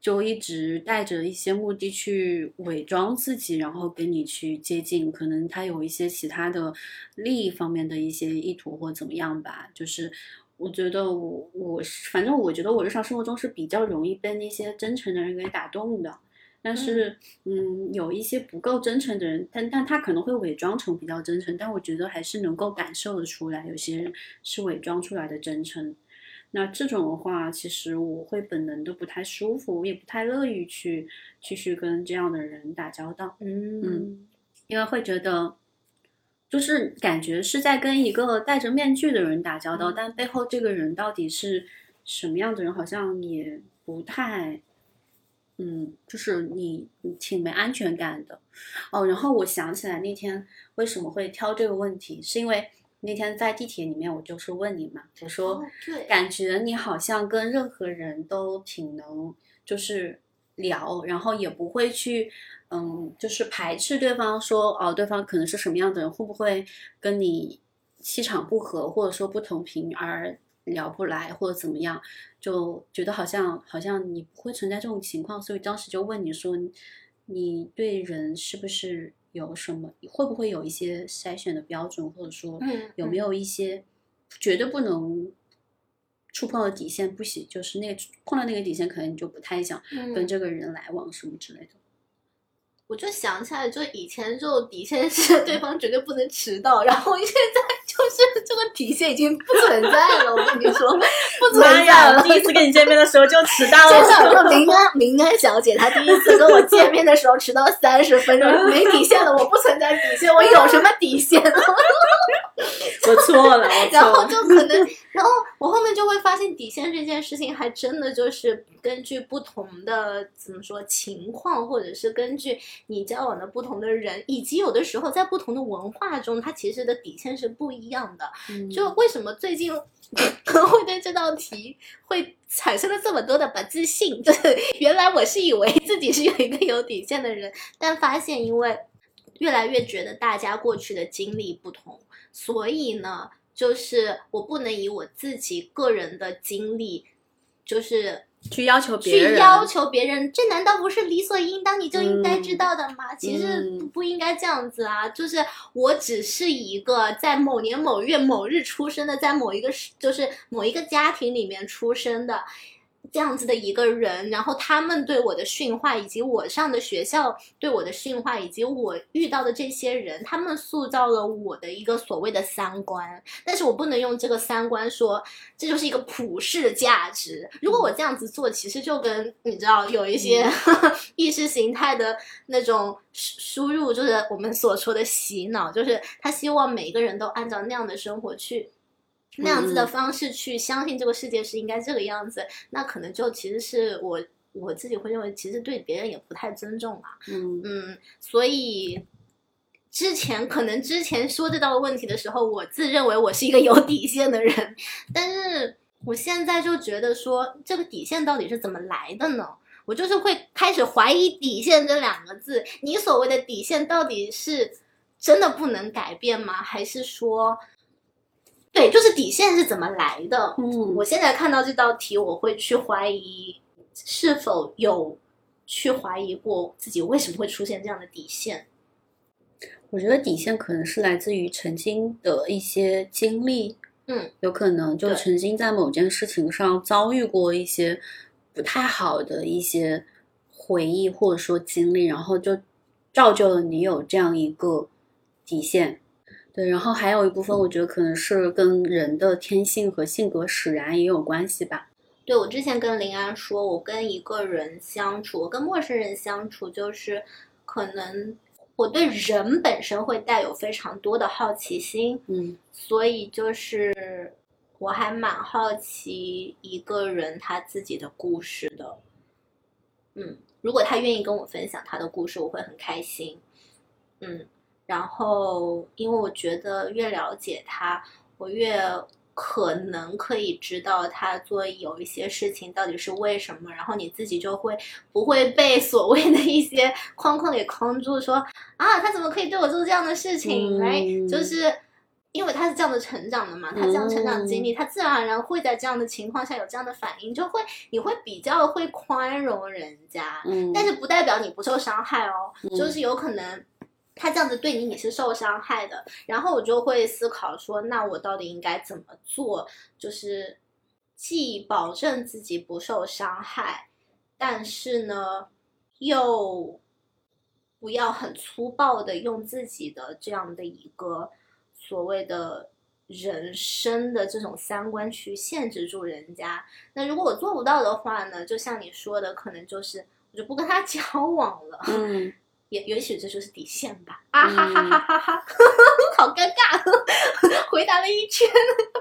就一直带着一些目的去伪装自己，然后跟你去接近，可能他有一些其他的利益方面的一些意图或怎么样吧。就是我觉得我我反正我觉得我日常生活中是比较容易被那些真诚的人给打动的，但是嗯，有一些不够真诚的人，但但他可能会伪装成比较真诚，但我觉得还是能够感受得出来，有些人是伪装出来的真诚。那这种的话，其实我会本能的不太舒服，我也不太乐意去继续跟这样的人打交道。嗯，因为会觉得，就是感觉是在跟一个戴着面具的人打交道，但背后这个人到底是什么样的人，好像也不太，嗯，就是你挺没安全感的。哦，然后我想起来那天为什么会挑这个问题，是因为。那天在地铁里面，我就是问你嘛，我说，感觉你好像跟任何人都挺能，就是聊，然后也不会去，嗯，就是排斥对方，说哦，对方可能是什么样的人，会不会跟你气场不合，或者说不同频而聊不来，或者怎么样，就觉得好像好像你不会存在这种情况，所以当时就问你说，你对人是不是？有什么会不会有一些筛选的标准，或者说有没有一些绝对不能触碰的底线？不行，就是那个碰到那个底线，可能你就不太想跟这个人来往什么之类的。我就想起来，就以前就底线是 对方绝对不能迟到，然后现在就是这个底线已经不存在了。我跟你说，不存在了。第一次跟你见面的时候就迟到了。林安林安小姐她第一次跟我见面的时候迟到三十分钟，没底线了。我不存在底线，我有什么底线？我错了，然后就可能，然后我后面就会发现底线这件事情还真的就是根据不同的怎么说情况，或者是根据你交往的不同的人，以及有的时候在不同的文化中，它其实的底线是不一样的。就为什么最近会对这道题会产生了这么多的不自信？就是原来我是以为自己是有一个有底线的人，但发现因为越来越觉得大家过去的经历不同。所以呢，就是我不能以我自己个人的经历，就是去要求别人，去要求别人，这难道不是理所应当？你就应该知道的吗？其实不应该这样子啊！就是我只是一个在某年某月某日出生的，在某一个就是某一个家庭里面出生的。这样子的一个人，然后他们对我的驯化，以及我上的学校对我的驯化，以及我遇到的这些人，他们塑造了我的一个所谓的三观。但是我不能用这个三观说这就是一个普世的价值。如果我这样子做，其实就跟你知道有一些 意识形态的那种输入，就是我们所说的洗脑，就是他希望每一个人都按照那样的生活去。那样子的方式去相信这个世界是应该这个样子，那可能就其实是我我自己会认为，其实对别人也不太尊重啊。嗯嗯，所以之前可能之前说这道问题的时候，我自认为我是一个有底线的人，但是我现在就觉得说，这个底线到底是怎么来的呢？我就是会开始怀疑“底线”这两个字。你所谓的底线到底是真的不能改变吗？还是说？对，就是底线是怎么来的？嗯，我现在看到这道题，我会去怀疑是否有去怀疑过自己为什么会出现这样的底线。我觉得底线可能是来自于曾经的一些经历，嗯，有可能就曾经在某件事情上遭遇过一些不太好的一些回忆或者说经历，然后就造就了你有这样一个底线。对，然后还有一部分，我觉得可能是跟人的天性和性格使然也有关系吧。对，我之前跟林安说，我跟一个人相处，我跟陌生人相处，就是可能我对人本身会带有非常多的好奇心，嗯，所以就是我还蛮好奇一个人他自己的故事的。嗯，如果他愿意跟我分享他的故事，我会很开心。嗯。然后，因为我觉得越了解他，我越可能可以知道他做有一些事情到底是为什么。然后你自己就会不会被所谓的一些 框框给框住，说啊，他怎么可以对我做这样的事情？哎，就是因为他是这样的成长的嘛，他这样成长经历，他自然而然会在这样的情况下有这样的反应，就会你会比较会宽容人家，嗯，但是不代表你不受伤害哦，就是有可能他这样子对你你是受伤害的，然后我就会思考说，那我到底应该怎么做，就是既保证自己不受伤害，但是呢又不要很粗暴的用自己的这样的一个。所谓的人生的这种三观去限制住人家，那如果我做不到的话呢？就像你说的，可能就是我就不跟他交往了。嗯，也也许这就是底线吧。啊哈哈哈哈哈，好尴尬，回答了一圈，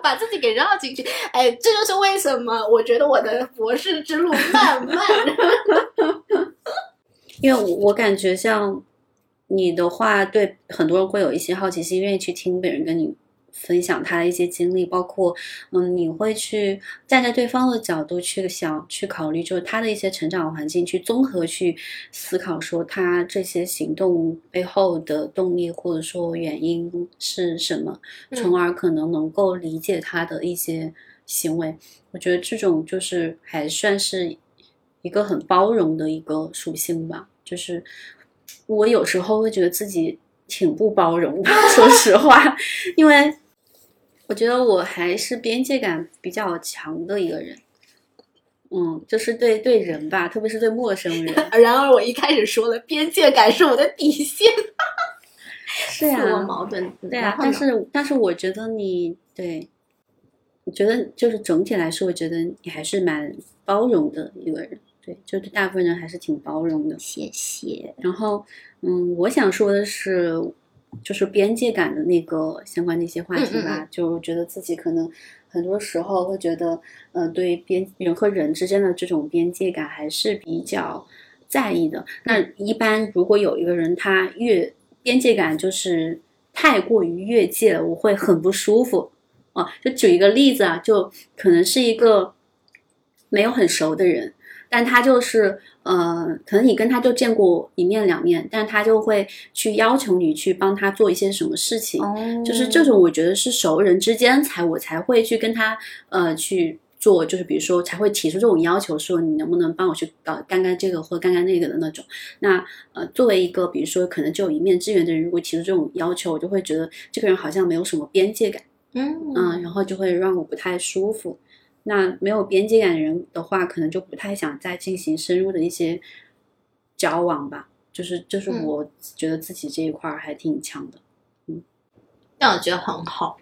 把自己给绕进去。哎，这就是为什么我觉得我的博士之路漫漫。因为我我感觉像。你的话，对很多人会有一些好奇心，愿意去听别人跟你分享他的一些经历，包括，嗯，你会去站在对方的角度去想、去考虑，就是他的一些成长环境，去综合去思考，说他这些行动背后的动力或者说原因是什么，从而可能能够理解他的一些行为。我觉得这种就是还算是一个很包容的一个属性吧，就是。我有时候会觉得自己挺不包容的，说实话，因为我觉得我还是边界感比较强的一个人。嗯，就是对对人吧，特别是对陌生人。然而我一开始说了，边界感是我的底线。是呀，自我矛盾。对啊，但是但是我觉得你对，我觉得就是整体来说，我觉得你还是蛮包容的一个人。对，就对大部分人还是挺包容的。谢谢。然后，嗯，我想说的是，就是边界感的那个相关的一些话题吧。就觉得自己可能很多时候会觉得，呃，对边人和人之间的这种边界感还是比较在意的。那一般如果有一个人他越边界感就是太过于越界了，我会很不舒服。哦，就举一个例子啊，就可能是一个没有很熟的人。但他就是，呃，可能你跟他就见过一面两面，但他就会去要求你去帮他做一些什么事情，就是这种我觉得是熟人之间才我才会去跟他呃去做，就是比如说才会提出这种要求，说你能不能帮我去搞干干这个或干干那个的那种。那呃，作为一个比如说可能只有一面之缘的人，如果提出这种要求，我就会觉得这个人好像没有什么边界感，嗯嗯，然后就会让我不太舒服。那没有边界感的人的话，可能就不太想再进行深入的一些交往吧。就是，就是我觉得自己这一块还挺强的，嗯，但我觉得很好。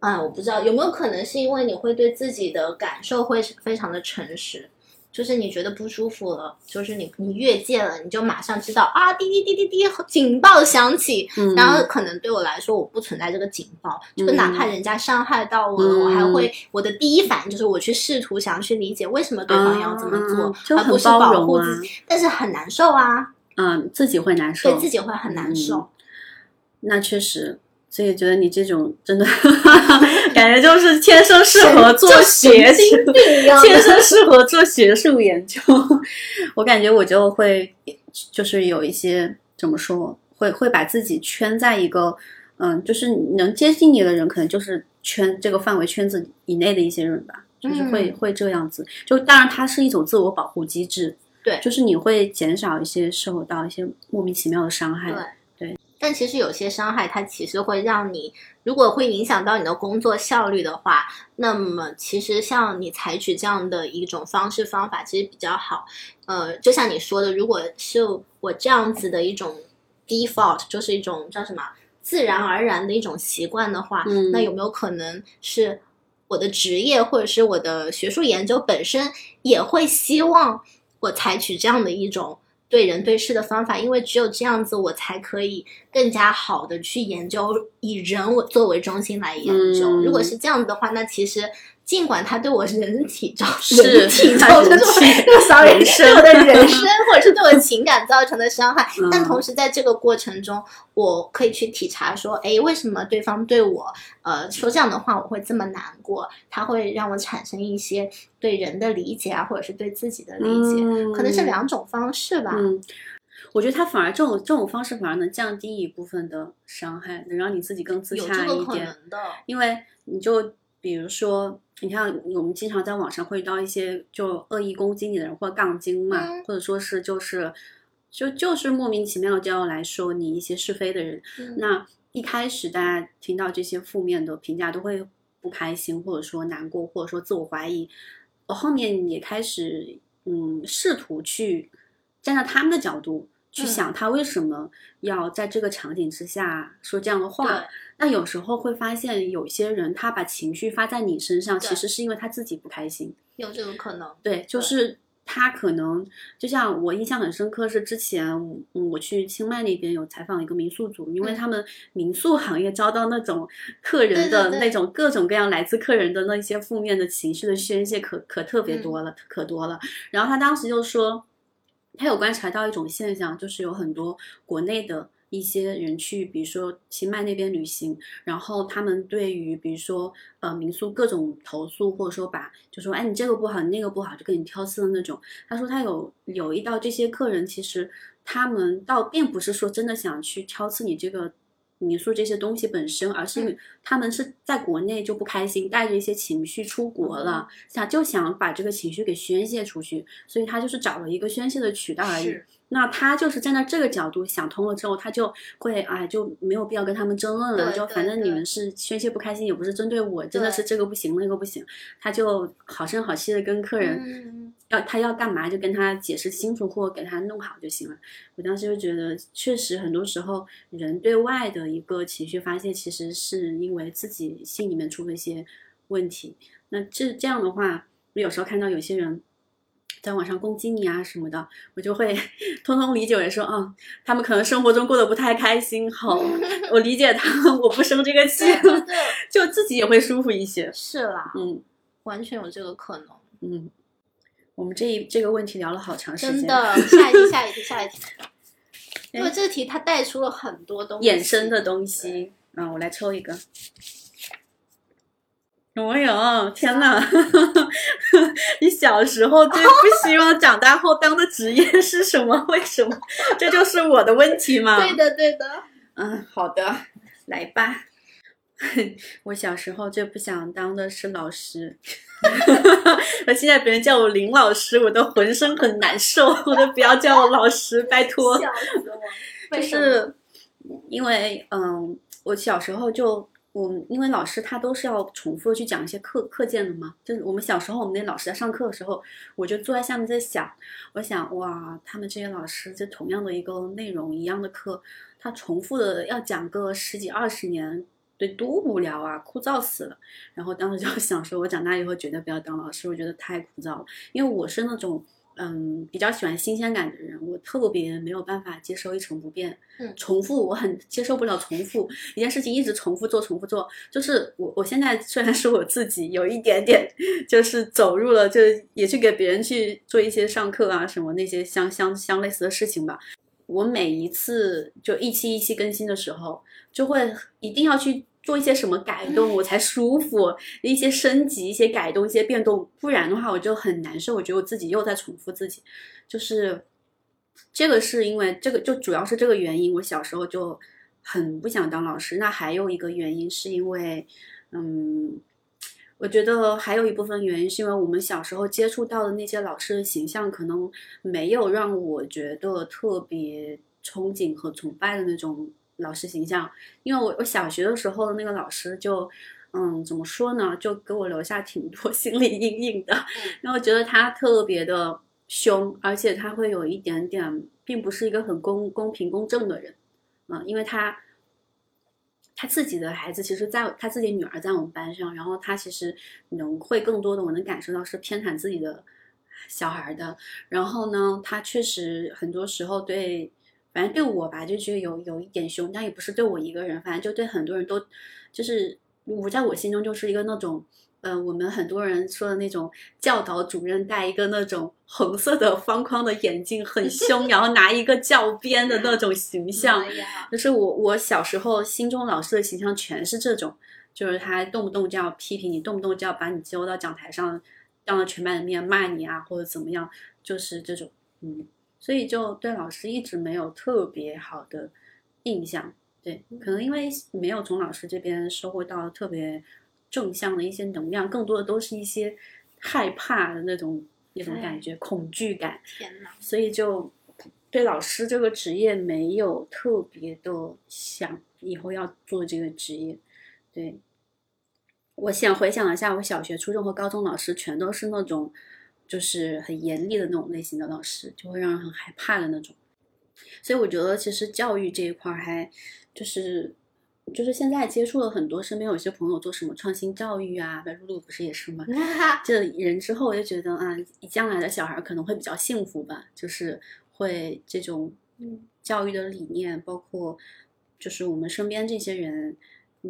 哎，我不知道有没有可能是因为你会对自己的感受会非常的诚实。就是你觉得不舒服了，就是你你越界了，你就马上知道啊，滴滴滴滴滴，警报响起。然后可能对我来说，我不存在这个警报，就哪怕人家伤害到我了，我还会我的第一反应就是我去试图想要去理解为什么对方要这么做，而不是保护自己。但是很难受啊，嗯，自己会难受，对自己会很难受。那确实。所以觉得你这种真的 感觉就是天生适合做学术，天生适合做学术研究。我感觉我就会就是有一些怎么说，会会把自己圈在一个嗯，就是能接近你的人，可能就是圈这个范围圈子以内的一些人吧，就是会会这样子。就当然它是一种自我保护机制，对，就是你会减少一些受到一些莫名其妙的伤害，对。但其实有些伤害，它其实会让你，如果会影响到你的工作效率的话，那么其实像你采取这样的一种方式方法，其实比较好。呃，就像你说的，如果是我这样子的一种 default，就是一种叫什么自然而然的一种习惯的话，那有没有可能是我的职业或者是我的学术研究本身也会希望我采取这样的一种？对人对事的方法，因为只有这样子，我才可以更加好的去研究，以人我作为中心来研究。如果是这样子的话，那其实。尽管他对我人体造 人体造成，sorry，对我的人生或者是对我情感造成的伤害，但同时在这个过程中，我可以去体察说，哎，为什么对方对我，呃，说这样的话我会这么难过？他会让我产生一些对人的理解啊，或者是对自己的理解，可能是两种方式吧。我觉得他反而这种这种方式反而能降低一部分的伤害，能让你自己更自有这个可洽一点。能的。因为你就比如说，你看我们经常在网上会遇到一些就恶意攻击你的人，或杠精嘛，嗯或者说是就是就就是莫名其妙的就要来说你一些是非的人。嗯那一开始大家听到这些负面的评价都会不开心，或者说难过，或者说自我怀疑。我后面也开始嗯试图去站在他们的角度。去嗯想他为什么要在这个场景之下说这样的话，对，那有时候会发现，有些人他把情绪发在你身上，其实是因为他自己不开心。有这种可能。对，就是他可能就像我印象很深刻是之前，嗯，我去清迈那边有采访一个民宿组，因为嗯他们民宿行业遭到那种客人的那种各种各样来自客人的那些负面的情绪的宣泄可，可特别多了，可多了。然后他当时就说，他有观察到一种现象，就是有很多国内的一些人去，比如说清迈那边旅行，然后他们对于比如说呃民宿各种投诉，或者说把就说哎你这个不好，你那个不好，就跟你挑刺的那种。他说他有留意到这些客人，其实他们倒并不是说真的想去挑刺你这个。民宿这些东西本身，而是因为他们是在国内就不开心，带着一些情绪出国了，想就想把这个情绪给宣泄出去，所以他就是找了一个宣泄的渠道而已。是，那他就是站在这个角度想通了之后，他就会哎就没有必要跟他们争论了，就反正你们是宣泄不开心，也不是针对我，真的是这个不行那个不行，他就好声好气的跟客人嗯，要他要干嘛就跟他解释清楚或给他弄好就行了。我当时就觉得，确实很多时候人对外的一个情绪发泄，其实是因为自己心里面出了一些问题。那这这样的话，我有时候看到有些人。在网上攻击你啊什么的，我就会 通通理解为说，啊、他们可能生活中过得不太开心，好，我理解他，我不生这个气，就自己也会舒服一些。是啦，嗯完全有这个可能。嗯，我们这一这个问题聊了好长时间，真的，下一题，下一题，下一题。因为哎这题它带出了很多东西，衍生的东西。嗯，我来抽一个。哦哟，天哪！你小时候最不希望长大后当的职业是什么？为什么？这就是我的问题吗？对的，对的。嗯，好的，来吧。我小时候最不想当的是老师，我现在别人叫我林老师，我都浑身很难受，我都不要叫我老师，拜托。笑死我！就是因为嗯，我小时候就我们因为老师他都是要重复去讲一些课课件的嘛，就是我们小时候我们那老师在上课的时候，我就坐在下面在想，我想哇，他们这些老师这同样的一个内容一样的课，他重复的要讲个十几二十年。对，多无聊啊，枯燥死了。然后当时就想说，我长大以后绝对不要当老师，我觉得太枯燥了。因为我是那种嗯比较喜欢新鲜感的人，我特别没有办法接受一成不变。嗯重复我很接受不了重复一件事情，一直重复做，重复做。就是我我现在虽然是我自己有一点点，就是走入了，就是也去给别人去做一些上课啊什么那些相相相类似的事情吧。我每一次就一期一期更新的时候，就会一定要去做一些什么改动，我才舒服。一些升级、一些改动、一些变动，不然的话我就很难受。我觉得我自己又在重复自己，就是这个是因为这个就主要是这个原因。我小时候就很不想当老师。那还有一个原因是因为，嗯，我觉得还有一部分原因是因为我们小时候接触到的那些老师的形象，可能没有让我觉得特别憧憬和崇拜的那种老师形象。因为我我小学的时候的那个老师就，嗯，怎么说呢，就给我留下挺多 心理阴影的。然后觉得他特别的凶，而且他会有一点点，并不是一个很公公平公正的人。嗯，因为他他自己的孩子，其实在他自己女儿在我们班上，然后他其实能会更多的，我能感受到是偏袒自己的小孩的。然后呢，他确实很多时候对，反正对我吧，就觉得有有一点凶，但也不是对我一个人，反正就对很多人都，就是我在我心中就是一个那种。呃，我们很多人说的那种教导主任戴一个那种红色的方框的眼镜，很凶，然后拿一个教鞭的那种形象。就是我我小时候心中老师的形象全是这种，就是他动不动就要批评你，动不动就要把你揪到讲台上，当着全班的面骂你啊，或者怎么样，就是这种，嗯，所以就对老师一直没有特别好的印象。对，可能因为没有从老师这边收获到特别正向的一些能量，更多的都是一些害怕的那种那种感觉，恐惧感。天哪！所以就对老师这个职业没有特别的想以后要做这个职业。对，我想回想一下，我小学、初中和高中老师全都是那种就是很严厉的那种类型的老师，就会让人很害怕的那种。所以我觉得其实教育这一块儿还就是就是现在接触了很多，身边有一些朋友做什么创新教育啊，白露露不是也是吗？这人之后我就觉得啊，将来的小孩可能会比较幸福吧，就是会这种教育的理念，包括就是我们身边这些人，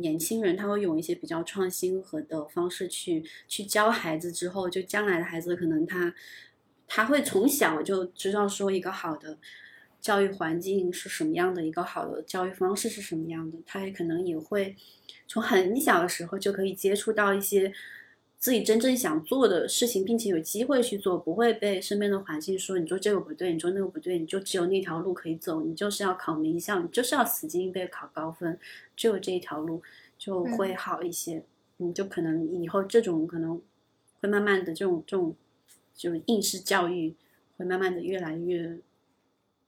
年轻人他会用一些比较创新和的方式去去教孩子，之后就将来的孩子可能他他会从小就知道说一个好的。教育环境是什么样的？一个好的教育方式是什么样的？他也可能也会从很小的时候就可以接触到一些自己真正想做的事情，并且有机会去做，不会被身边的环境说你做这个不对，你做那个不对，你就只有那条路可以走，你就是要考名校，你就是要死记硬背考高分，只有这一条路就会好一些。你就可能以后这种可能会慢慢的这种这种就是应试教育会慢慢的越来越。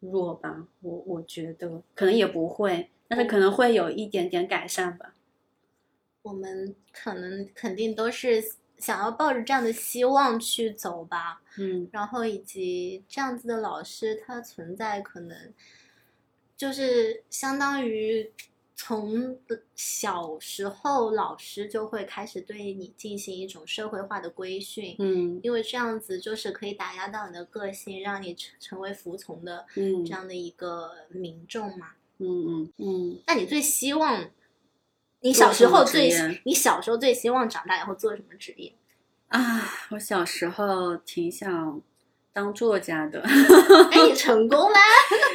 弱吧，我我觉得可能也不会，但是可能会有一点点改善吧。我们可能肯定都是想要抱着这样的希望去走吧，嗯，然后以及这样子的老师，他存在可能就是相当于。从小时候，老师就会开始对你进行一种社会化的规训，嗯，因为这样子就是可以打压到你的个性，让你成成为服从的，嗯，这样的一个民众嘛，嗯嗯嗯。那你最希望，你小时候最，你小时候最希望长大以后做什么职业？啊，我小时候挺想。当作家的，哎，你成功了。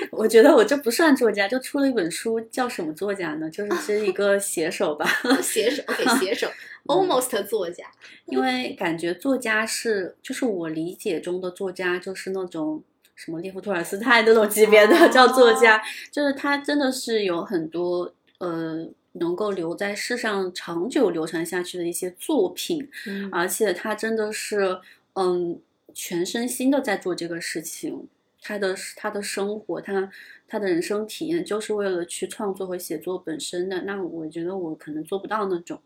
我觉得我这不算作家，就出了一本书，叫什么作家呢？就是 是一个写手吧，写手，OK，写手，almost 作家。因为感觉作家是，就是我理解中的作家，就是那种什么列夫·托尔斯泰那种级别的叫作家，就是他真的是有很多呃能够留在世上长久流传下去的一些作品，而且他真的是嗯。全身心的在做这个事情，他的他的生活，他他的人生体验，就是为了去创作和写作本身的。那我觉得我可能做不到那种，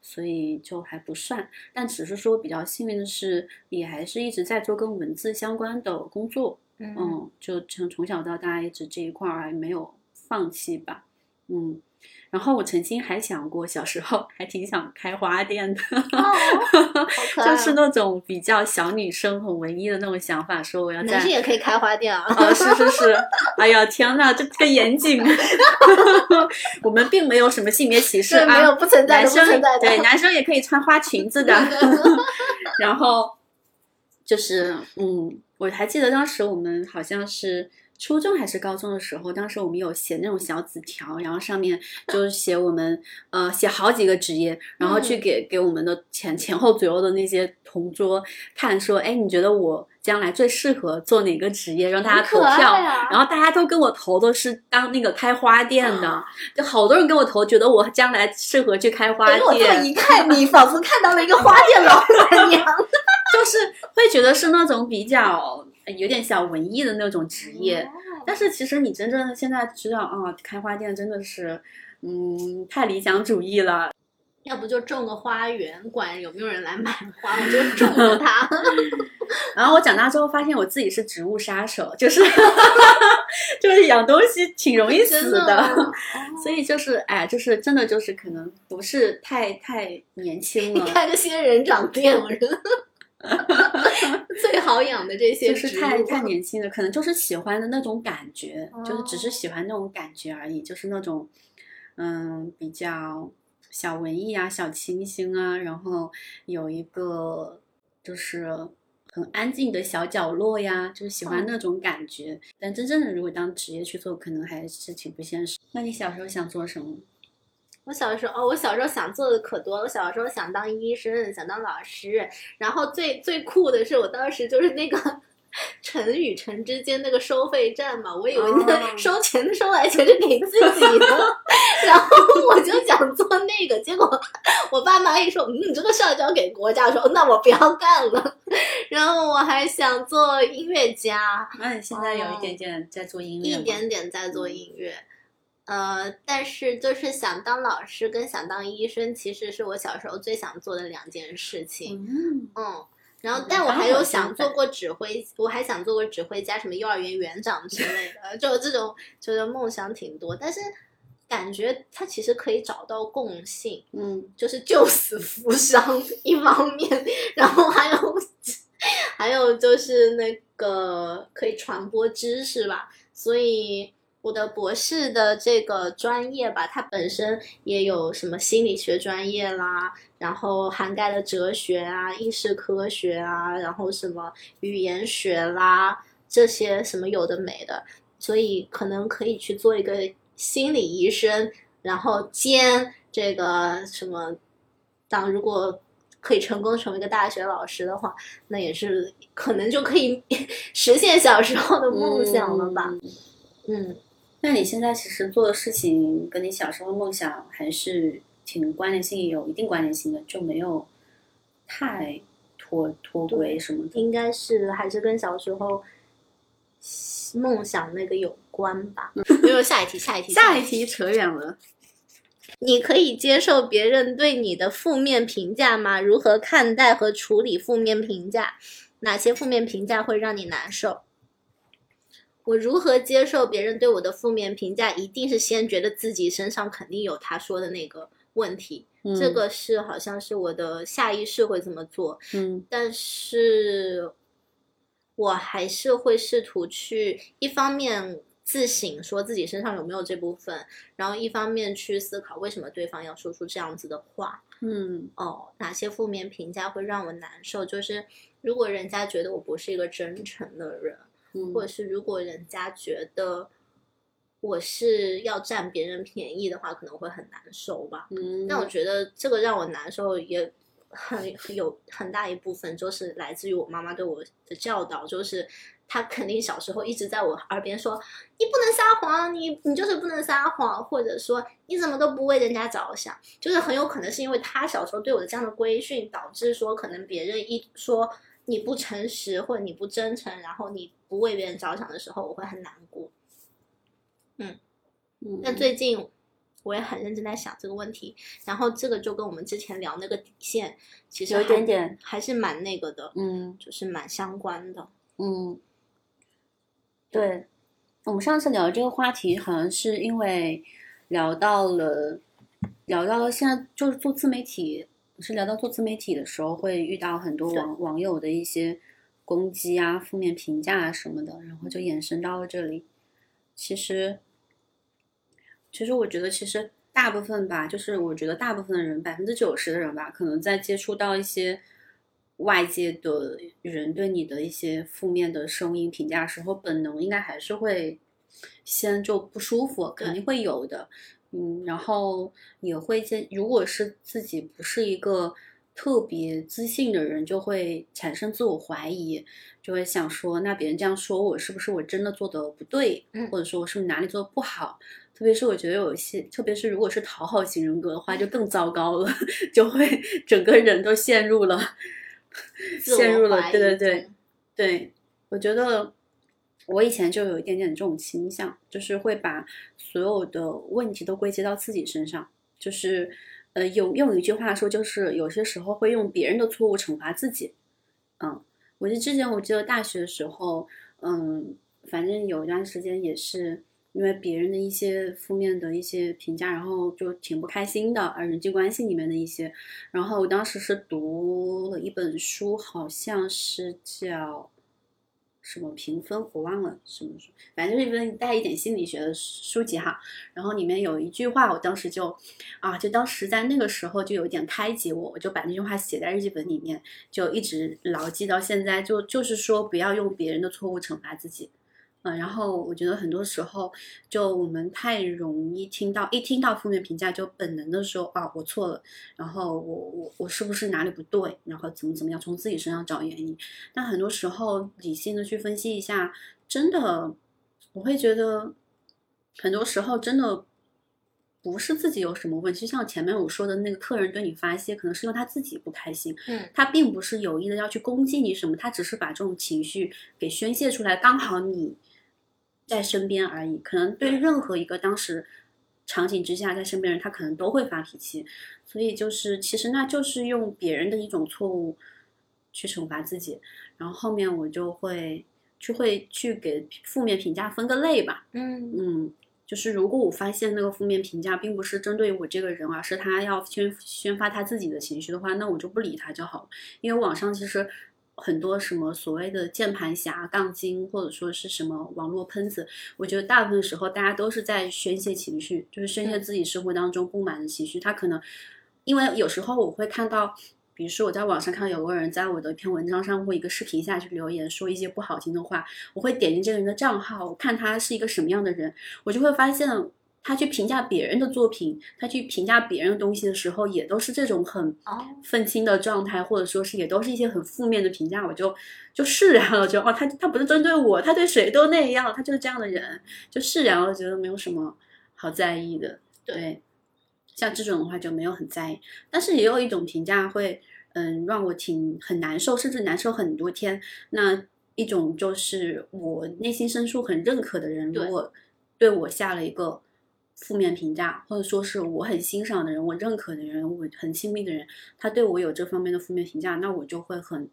所以就还不算。但只是说比较幸运的是，也还是一直在做跟文字相关的工作。嗯，就从从小到大一直这一块儿还没有放弃吧。嗯。然后我曾经还想过，小时候 还挺想开花店的，就是那种比较小女生很文艺的那种想法，说我要男生也可以开花店啊！啊，是是是，哎呀天呐，这这个严谨，我们并没有什么性别歧视啊，没有不存在的，不存在的，对，男生也可以穿花裙子的。然后就是嗯，我还记得当时我们好像是。初中还是高中的时候，当时我们有写那种小纸条，然后上面就是写我们呃写好几个职业，然后去给给我们的前前后左右的那些同桌看，说哎，你觉得我将来最适合做哪个职业？让大家投票，然后大家都跟我投的是当那个开花店的，就好多人跟我投，觉得我将来适合去开花店。我这么一看，你仿佛看到了一个花店老板娘，就是会觉得是那种比较。有点小文艺的那种职业，但是其实你真正的现在知道啊，开花店真的是，嗯，太理想主义了。要不就种个花园，管有没有人来买花，我就种了它。然后我长大之后发现我自己是植物杀手，就是 就是养东西挺容易死的，所以就是哎，就是真的就是可能不是太太年轻了。你开个仙人掌店，我觉得。最好养的这些就是太太年轻了，可能就是喜欢的那种感觉，就是只是喜欢那种感觉而已，就是那种嗯比较小文艺啊、小清新啊，然后有一个就是很安静的小角落呀，就是喜欢那种感觉。但真正的如果当职业去做，可能还是挺不现实。那你小时候想做什么？我小时候哦，我小时候想做的可多了。我小时候想当医生，想当老师，然后最最酷的是，我当时就是那个城与城之间那个收费站嘛，我以为那哦收钱收来钱是给自己的，然后我就想做那个，结果我爸妈一说，嗯，你这个是要交给国家，说那我不要干了。然后我还想做音乐家，那你现在有一点点在做音乐吗，一点点在做音乐，呃，但是就是想当老师跟想当医生，其实是我小时候最想做的两件事情。嗯，嗯，然后嗯但我还有想做过指挥，我还想做过指挥家，什么幼儿园园长之类的，就这种就是梦想挺多，但是感觉他其实可以找到共性，嗯。就是救死扶伤一方面，然后还有 还有就是那个可以传播知识吧，所以我的博士的这个专业吧，它本身也有什么心理学专业啦，然后涵盖了哲学啊、意识科学啊，然后什么语言学啦这些什么有的没的，所以可能可以去做一个心理医生，然后兼这个什么，当如果可以成功成为一个大学老师的话，那也是可能就可以 实现小时候的梦想了吧。嗯嗯，那你现在其实做的事情跟你小时候梦想还是挺关联性，有一定关联性的，就没有太脱脱轨什么的。应该是还是跟小时候梦想那个有关吧。没有下一题，下一题，下一题扯远了。你可以接受别人对你的负面评价吗？如何看待和处理负面评价？哪些负面评价会让你难受？我如何接受别人对我的负面评价？一定是先觉得自己身上肯定有他说的那个问题，嗯这个是好像是我的下意识会这么做，嗯但是我还是会试图去一方面自省，说自己身上有没有这部分，然后一方面去思考为什么对方要说出这样子的话。嗯哦，哪些负面评价会让我难受？就是如果人家觉得我不是一个真诚的人，嗯，或者是如果人家觉得我是要占别人便宜的话，可能会很难受吧。嗯，但我觉得这个让我难受也很 有很大一部分就是来自于我妈妈对我的教导，就是她肯定小时候一直在我耳边说你不能撒谎，你你就是不能撒谎，或者说你怎么都不为人家着想，就是很有可能是因为她小时候对我的这样的规训，导致说可能别人一说你不诚实或者你不真诚，然后你不为别人着想的时候，我会很难过。嗯，那最近我也很认真在想这个问题，然后这个就跟我们之前聊那个底线，其实有一点点还是蛮那个的，嗯就是蛮相关的。嗯，对，我们上次聊这个话题，好像是因为聊到了聊到了现在就是做自媒体，是聊到做自媒体的时候会遇到很多网网友的一些攻击啊、负面评价啊什么的，然后就延伸到了这里。其实，其实我觉得，其实大部分吧，就是我觉得大部分的人，百分之九十的人吧，可能在接触到一些外界的人对你的一些负面的声音评价时候，本能应该还是会先就不舒服，肯定会有的。嗯，然后也会见，如果是自己不是一个特别自信的人，就会产生自我怀疑，就会想说，那别人这样说我，是不是我真的做的不对，嗯或者说我是不是哪里做的不好？特别是我觉得有一些，特别是如果是讨好型人格的话，就更糟糕了，就会整个人都陷入了，陷入了，对对对对，我觉得我以前就有一点点这种倾向，就是会把所有的问题都归结到自己身上，就是呃，有用一句话说，就是有些时候会用别人的错误惩罚自己。嗯，我记得之前我记得大学的时候，嗯，反正有一段时间也是因为别人的一些负面的一些评价，然后就挺不开心的，而人际关系里面的一些，然后我当时是读了一本书，好像是叫什么评分，我忘了什么书，反正就是一本带一点心理学的书籍哈。然后里面有一句话，我当时就啊，就当时在那个时候就有一点开解我，我就把那句话写在日记本里面，就一直牢记到现在。就就是说，不要用别人的错误惩罚自己。呃，然后我觉得很多时候，就我们太容易听到一听到负面评价，就本能的说啊，我错了，然后我我我是不是哪里不对，然后怎么怎么样，从自己身上找原因。但很多时候理性的去分析一下，真的，我会觉得很多时候真的不是自己有什么问题，就像前面我说的那个客人对你发泄，可能是因为他自己不开心，嗯他并不是有意的要去攻击你什么，他只是把这种情绪给宣泄出来，刚好你在身边而已。可能对任何一个当时场景之下在身边人，他可能都会发脾气，所以就是其实那就是用别人的一种错误去惩罚自己，然后后面我就会就会去给负面评价分个类吧，嗯嗯，就是如果我发现那个负面评价并不是针对我这个人，而是他要宣宣发他自己的情绪的话，那我就不理他就好了。因为网上其实很多什么所谓的键盘侠、杠精，或者说是什么网络喷子，我觉得大部分时候大家都是在宣泄情绪，就是宣泄自己生活当中不满的情绪。他可能因为有时候我会看到。比如说，我在网上看到有个人在我的一篇文章上或一个视频下去留言，说一些不好听的话，我会点进这个人的账号，我看他是一个什么样的人，我就会发现他去评价别人的作品，他去评价别人的东西的时候，也都是这种很哦愤青的状态，或者说是也都是一些很负面的评价，我就就释然了，就哦，他他不是针对我，他对谁都那样，他就是这样的人，就释然了，觉得没有什么好在意的。对，像这种的话就没有很在意，但是也有一种评价会，嗯，让我挺很难受，甚至难受很多天。那一种就是我内心深处很认可的人，如对果对我下了一个负面评价，或者说是我很欣赏的人、我认可的人、我很亲密的人，他对我有这方面的负面评价，那我就会很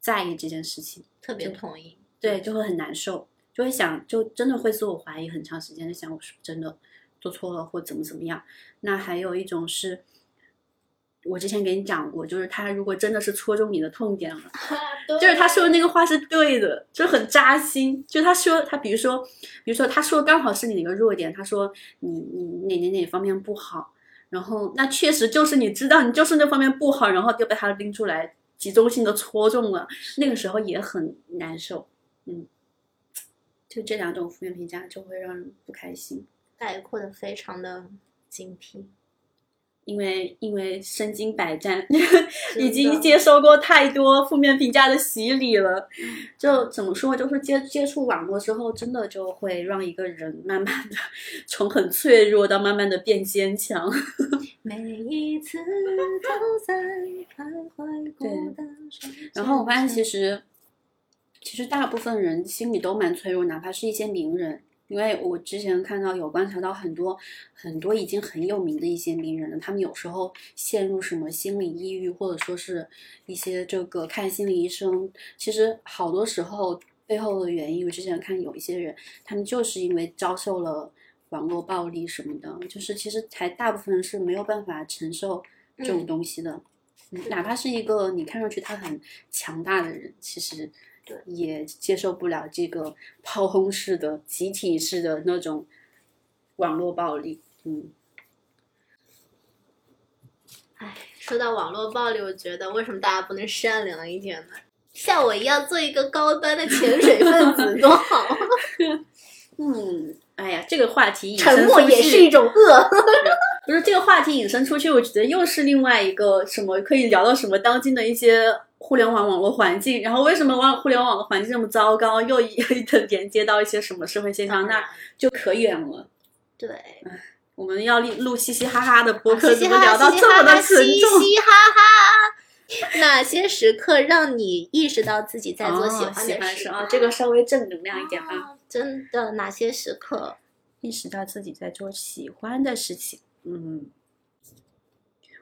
在意这件事情。特别同意。对，就会很难受，就会想，就真的会自我怀疑很长时间，就想我是不是真的做错了或怎么怎么样。那还有一种是，我之前给你讲过，就是他如果真的是戳中你的痛点了，就是他说的那个话是对的，就很扎心。就他说他，比如说，比如说他说刚好是你的一个弱点，他说你你哪哪哪方面不好，然后那确实就是你知道你就是那方面不好，然后就被他拎出来集中性的戳中了，那个时候也很难受。嗯，就这两种负面评价就会让人不开心，概括的非常的精辟。因为因为身经百战，已经接受过太多负面评价的洗礼了。就怎么说，就是接接触网络之后，真的就会让一个人慢慢的从很脆弱到慢慢的变坚强。每一次都在徘徊孤单中然后我发现，其实实其实大部分人心里都蛮脆弱，哪怕是一些名人。因为我之前看到有观察到很多很多已经很有名的一些名人了，他们有时候陷入什么心理抑郁，或者说是一些这个看心理医生，其实好多时候背后的原因，我之前看有一些人，他们就是因为遭受了网络暴力什么的，就是其实才大部分人是没有办法承受这种嗯东西的。嗯哪怕是一个你看上去他很强大的人，其实对也接受不了这个炮轰式的、集体式的那种网络暴力。嗯，唉，说到网络暴力，我觉得为什么大家不能善良一点呢？像我一样做一个高端的潜水分子多好，嗯，哎呀，这个话题引沉默也是一种恶。不是这个话题引申出去，我觉得又是另外一个什么可以聊到什么当今的一些互联网网络环境，然后为什么网互联网的环境这么糟糕，又一 的连接到一些什么社会现象，那就可远了。对，我们要录录嘻嘻哈哈的播客，怎么聊到这么的沉重？嘻嘻哈哈。哪些时刻让你意识到自己在做喜哦欢的事啊，这个稍微正能量一点啊。啊真的，哪些时刻？意识到自己在做喜欢的事情。嗯，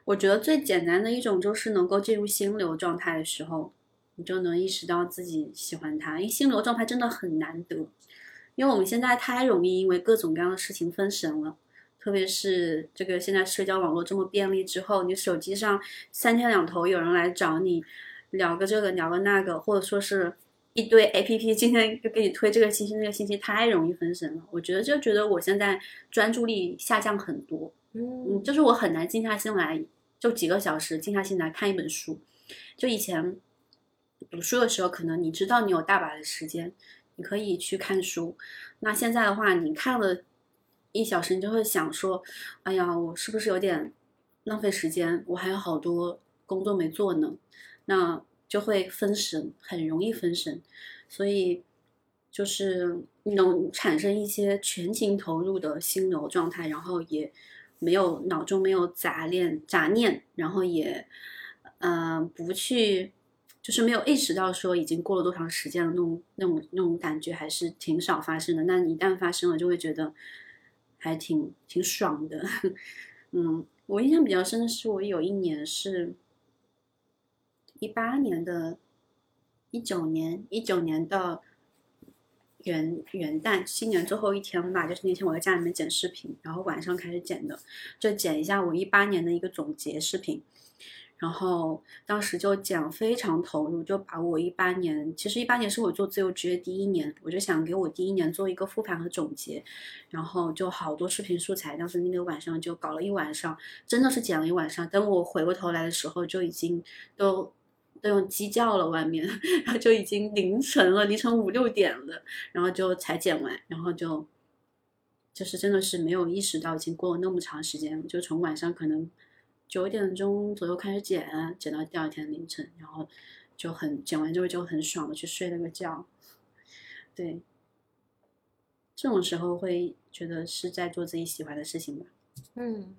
我觉得最简单的一种就是能够进入心流状态的时候，你就能意识到自己喜欢他。因为心流状态真的很难得，因为我们现在太容易因为各种各样的事情分神了。特别是这个现在社交网络这么便利之后，你手机上三天两头有人来找你聊个这个聊个那个，或者说是一堆 A P P 今天就给你推这个信息那个信息，太容易分神了。我觉得就觉得我现在专注力下降很多，嗯，嗯，就是我很难静下心来，就几个小时静下心来看一本书。就以前读书的时候，可能你知道你有大把的时间，你可以去看书。那现在的话，你看了一小时，你就会想说，哎呀，我是不是有点浪费时间？我还有好多工作没做呢，那就会分神，很容易分神。所以就是能产生一些全情投入的心流状态，然后也没有脑中没有杂念杂念，然后也嗯、呃不去。就是没有意识到说已经过了多长时间了那种那种那种感觉，还是挺少发生的。那一旦发生了，就会觉得还挺挺爽的。嗯，我印象比较深的是，我有一年是一八年的，一九年一九年的元元旦新年最后一天吧，就是那天我在家里面剪视频，然后晚上开始剪的，就剪一下我一八年的一个总结视频。然后当时就讲非常投入，就把我一八年，其实一八年是我做自由职业第一年，我就想给我第一年做一个复盘和总结，然后就好多视频素材，当时那个晚上就搞了一晚上，真的是剪了一晚上。等我回过头来的时候，就已经都都用鸡叫了，外面，然后就已经凌晨了，凌晨五六点了，然后就才剪完，然后就就是真的是没有意识到已经过了那么长时间，就从晚上可能。九点钟左右开始剪，剪到第二天凌晨，然后就很剪完之后就很爽的去睡了个觉。对，这种时候会觉得是在做自己喜欢的事情吧。嗯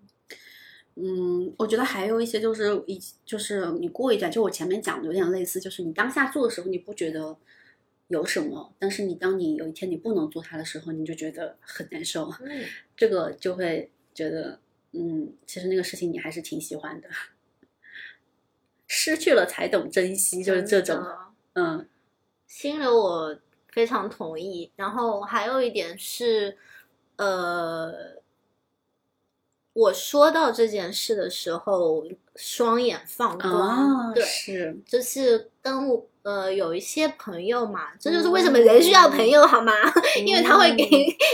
嗯，我觉得还有一些就是一就是你过一段，就我前面讲的有点类似，就是你当下做的时候你不觉得有什么，但是你当你有一天你不能做它的时候，你就觉得很难受。嗯这个就会觉得。嗯，其实那个事情你还是挺喜欢的，失去了才懂珍惜，就是这种。嗯，心流我非常同意。然后还有一点是，呃，我说到这件事的时候，双眼放光，哦、对，是，就是跟我呃有一些朋友嘛，这就是为什么人需要朋友好吗？嗯、因为他会给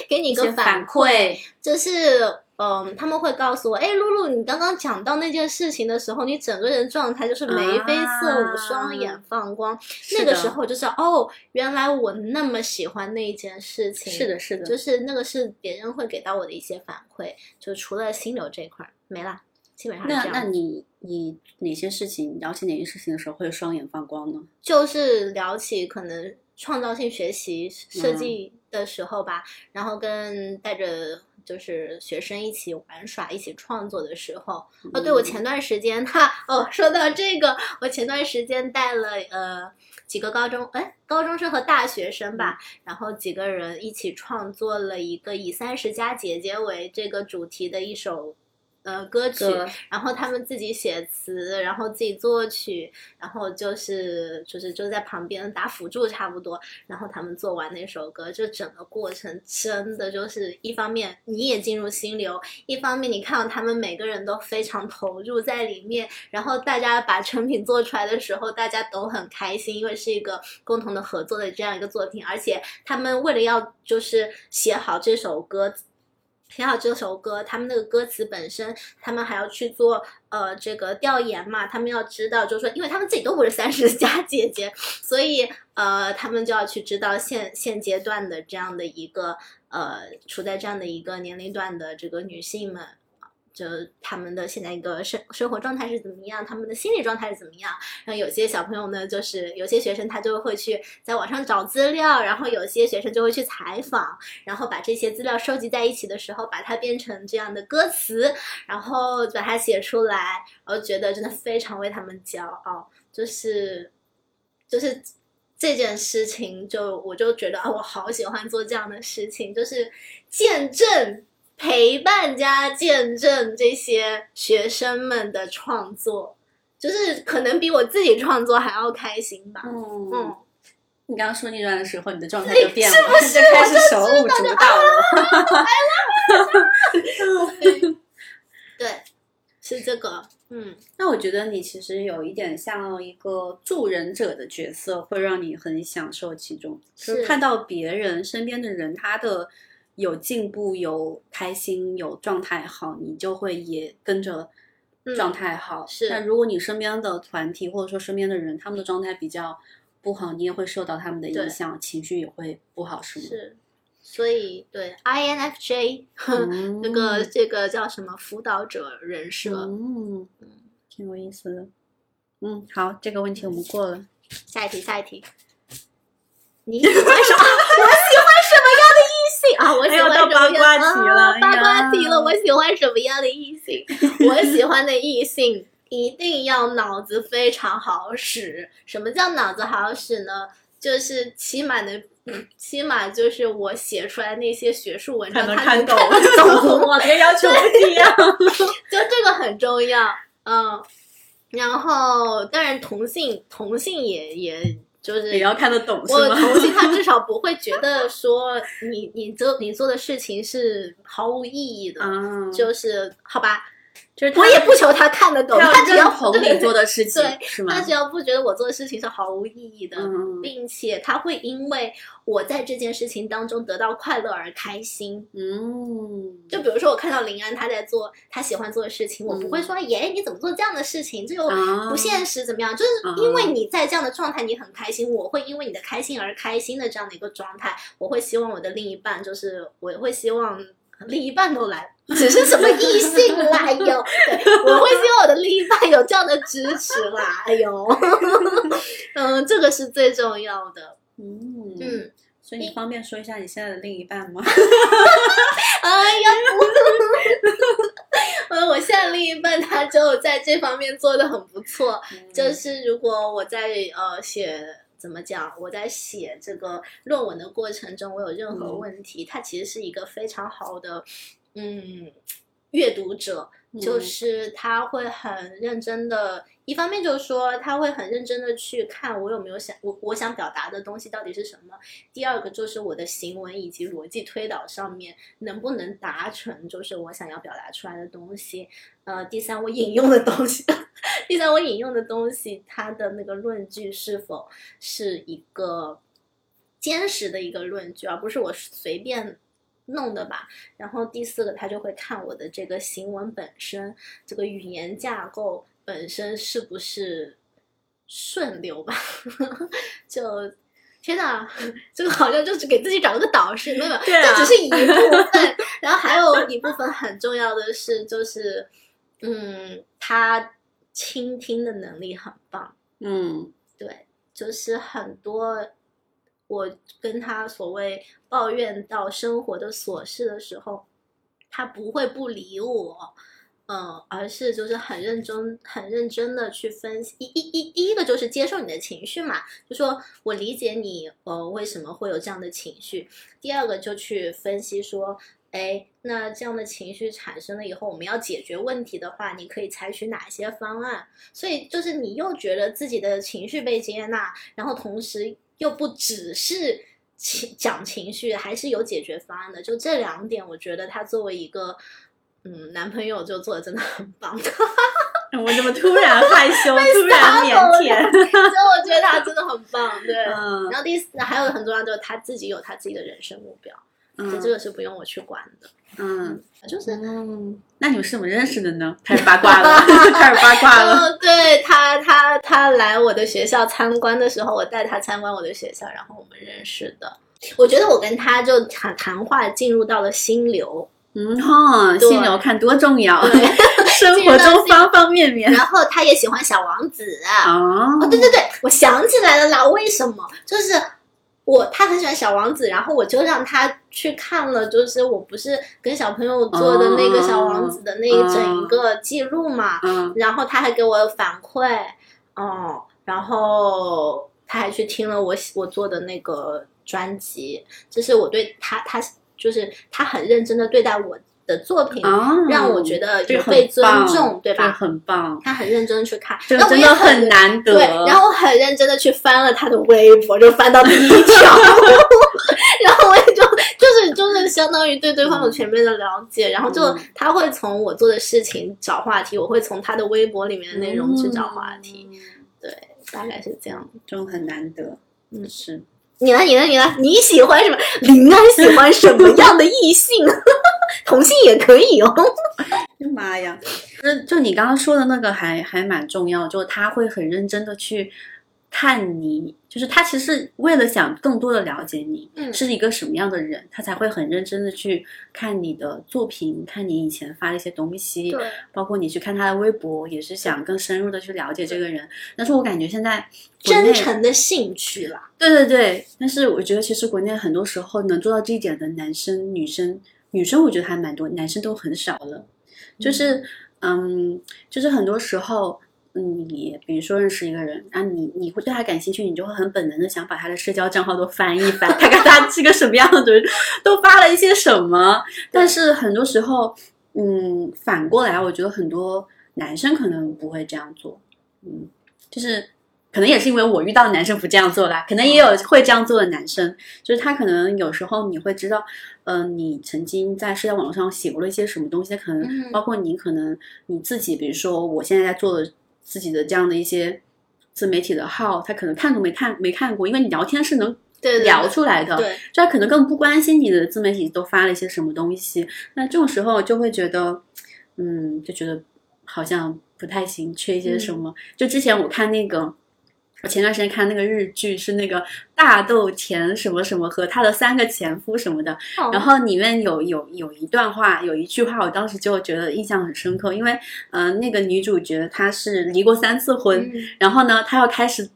给你一个反馈，就是。嗯，他们会告诉我，哎，露露，你刚刚讲到那件事情的时候，你整个人状态就是眉飞色舞，啊、双眼放光。那个时候就是哦，原来我那么喜欢那一件事情。是的，是的，就是那个是别人会给到我的一些反馈。就除了心流这一块没了，基本上那那你你哪些事情聊起哪些事情的时候会双眼放光呢？就是聊起可能创造性学习嗯设计的时候吧，嗯、然后跟带着。就是学生一起玩耍、一起创作的时候，嗯、哦，对我前段时间哈哦，说到这个，我前段时间带了呃几个高中哎高中生和大学生吧，嗯、然后几个人一起创作了一个以三十加姐姐为这个主题的一首。呃，歌曲，然后他们自己写词，然后自己作曲，然后就是就是就在旁边打辅助差不多，然后他们做完那首歌，就整个过程真的就是一方面你也进入心流，一方面你看到他们每个人都非常投入在里面，然后大家把成品做出来的时候，大家都很开心，因为是一个共同的合作的这样一个作品，而且他们为了要就是写好这首歌。写好这首歌，他们那个歌词本身，他们还要去做呃这个调研嘛，他们要知道，就是说，因为他们自己都不是三十加 姐姐，所以呃，他们就要去知道现现阶段的这样的一个呃处在这样的一个年龄段的这个女性们。就他们的现在一个生生活状态是怎么样，他们的心理状态是怎么样？然后有些小朋友呢，就是有些学生他就会去在网上找资料，然后有些学生就会去采访，然后把这些资料收集在一起的时候，把它变成这样的歌词，然后把它写出来，我觉得真的非常为他们骄傲，就是就是这件事情就，我就觉得啊，我好喜欢做这样的事情，就是见证。陪伴加见证这些学生们的创作，就是可能比我自己创作还要开心吧。嗯嗯，你刚刚说那段的时候，你的状态就变了，是不是就开始手舞足蹈了。对，是这个。嗯，那我觉得你其实有一点像一个助人者的角色，会让你很享受其中，就是看到别人身边的人他的。有进步，有开心，有状态好，你就会也跟着状态好。嗯、是，那如果你身边的团体或者说身边的人，他们的状态比较不好，你也会受到他们的影响，情绪也会不好，是吗？是，所以对 INFJ 嗯这个这个叫什么辅导者人设，嗯，挺有意思的。嗯，好，这个问题我们过了。下一题，下一题。你喜欢什么？我喜欢什么样的异性啊？我喜欢什么样哎呦到八卦题了啊八卦题呀了。我喜欢什么样的异性？我喜欢的异性一定要脑子非常好使。什么叫脑子好使呢？就是起码能，嗯起码就是我写出来那些学术文章，能他能懂，看得 懂。我，这个要求不一样。就这个很重要，嗯，然后当然同性同性也也就是也要看得懂，是吗？我同性他至少不会觉得 说你你做你做的事情是毫无意义的，啊，就是好吧，就是他我也不求他看得懂，他他只要认同你做的事情对，是吗他？只要不觉得我做的事情是毫无意义的，嗯并且他会因为我在这件事情当中得到快乐而开心。嗯，就比如说，我看到林安他在做他喜欢做的事情，我不会说耶，你怎么做这样的事情？这又啊不现实，怎么样？就是因为你在这样的状态，你很开心，我会因为你的开心而开心的这样的一个状态，我会希望我的另一半，就是我会希望另一半都来，只是什么异性啦哟，对，我会希望我的另一半有这样的支持啦，哎呦，嗯，这个是最重要的，嗯。嗯，所以你方便说一下你现在的另一半吗？哎呀，呃，我现在另一半他就在这方面做的很不错，嗯。就是如果我在呃写怎么讲，我在写这个论文的过程中，我有任何嗯。问题，他其实是一个非常好的嗯阅读者，就嗯是他会很认真的，一方面就是说他会很认真的去看我有没有想我我想表达的东西到底是什么，第二个就是我的行文以及逻辑推导上面能不能达成就是我想要表达出来的东西，呃，第三我引用的东西，第三我引用的东西它的那个论据是否是一个坚实的一个论据，而不是我随便。弄的吧，然后第四个他就会看我的这个行文本身，这个语言架构本身是不是顺流吧？就天哪，这个好像就是给自己找了个导师，没有，这只是一部分。然后还有一部分很重要的是，就是嗯，他倾听的能力很棒。嗯对，就是很多我跟他所谓抱怨到生活的琐事的时候，他不会不理我，嗯，而是就是很认真、很认真的去分析。一、一、一，第一个就是接受你的情绪嘛，就说我理解你，呃，为什么会有这样的情绪。第二个就去分析说。哎，那这样的情绪产生了以后，我们要解决问题的话，你可以采取哪些方案？所以就是你又觉得自己的情绪被接纳，然后同时又不只是情讲情绪，还是有解决方案的。就这两点，我觉得他作为一个嗯男朋友就做的真的很棒，所 我怎么突然害羞，突然腼腆？以我觉得他真的很棒。对，嗯然后第四还有很重要就是他自己有他自己的人生目标，就这嗯个是不用我去管的，嗯就是。嗯，那你们是怎么认识的呢？开始八卦了，开始八卦了。嗯，对他，他他来我的学校参观的时候，我带他参观我的学校，然后我们认识的。我觉得我跟他就谈谈话进入到了心流，嗯哈，对心流看多重要，对生活中方方面面。然后他也喜欢小王子。哦哦，对对对，我想起来了啦，为什么？就是我他很喜欢小王子，然后我就让他去看了，就是我不是跟小朋友做的那个小王子的那一整一个记录嘛，嗯然后他还给我反馈，哦，然后他还去听了我我做的那个专辑，就是我对他他就是他很认真的对待我的作品，哦，让我觉得这个有被尊重，对吧？这个很棒，他很认真地去看，这真那我也的很难得。对，然后我很认真的去翻了他的微博，就翻到第一条，然后我也就就是就是相当于对对方有全面的了解，然后就嗯他会从我做的事情找话题，我会从他的微博里面的内容去找话题，嗯，对，大概是这样。这种很难得。嗯是。你呢？你呢？你呢？你喜欢什么？林安喜欢什么样的异性？同性也可以哦。妈呀！就就你刚刚说的那个还还蛮重要，就他会很认真的去看你，就是他其实为了想更多的了解你，嗯是一个什么样的人，他才会很认真的去看你的作品，看你以前发的一些东西，包括你去看他的微博，也是想更深入的去了解这个人。但是我感觉现在真诚的兴趣啦。对对对，但是我觉得其实国内很多时候能做到这一点的男生、女生，女生我觉得还蛮多，男生都很少了。就是嗯，就是很多时候，嗯你比如说认识一个人，啊，你你会对他感兴趣，你就会很本能的想把他的社交账号都翻一翻，看看他是个什么样的人，都发了一些什么。但是很多时候，嗯，反过来，我觉得很多男生可能不会这样做，嗯，就是可能也是因为我遇到的男生不这样做啦，可能也有会这样做的男生，就是他可能有时候你会知道，嗯、你曾经在社交网络上写过了一些什么东西，可能嗯。包括你可能你自己，比如说我现在在做的自己的这样的一些自媒体的号，他可能看都没看没看过，因为你聊天是能对对聊出来的，对，就他可能更不关心你的自媒体都发了一些什么东西，那这种时候就会觉得，嗯，就觉得好像不太行，缺一些什么。就之前我看那个，我前段时间看那个日剧，是那个大豆田什么什么和他的三个前夫什么的，哦然后里面有有有一段话，有一句话，我当时就觉得印象很深刻，因为呃，那个女主角她是离过三次婚，嗯然后呢，她要开始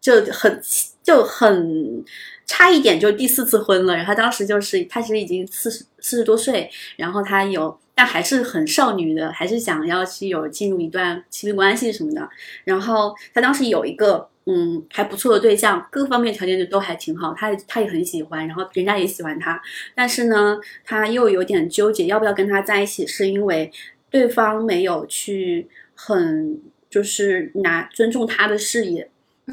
就很就很差一点就第四次婚了。然后她当时就是她其实已经四十四十多岁，然后她有但还是很少女的，还是想要去有进入一段亲密关系什么的。然后她当时有一个。嗯，还不错的对象，各方面条件都还挺好，他他也很喜欢，然后人家也喜欢他，但是呢，他又有点纠结要不要跟他在一起，是因为对方没有去很就是拿尊重他的事业，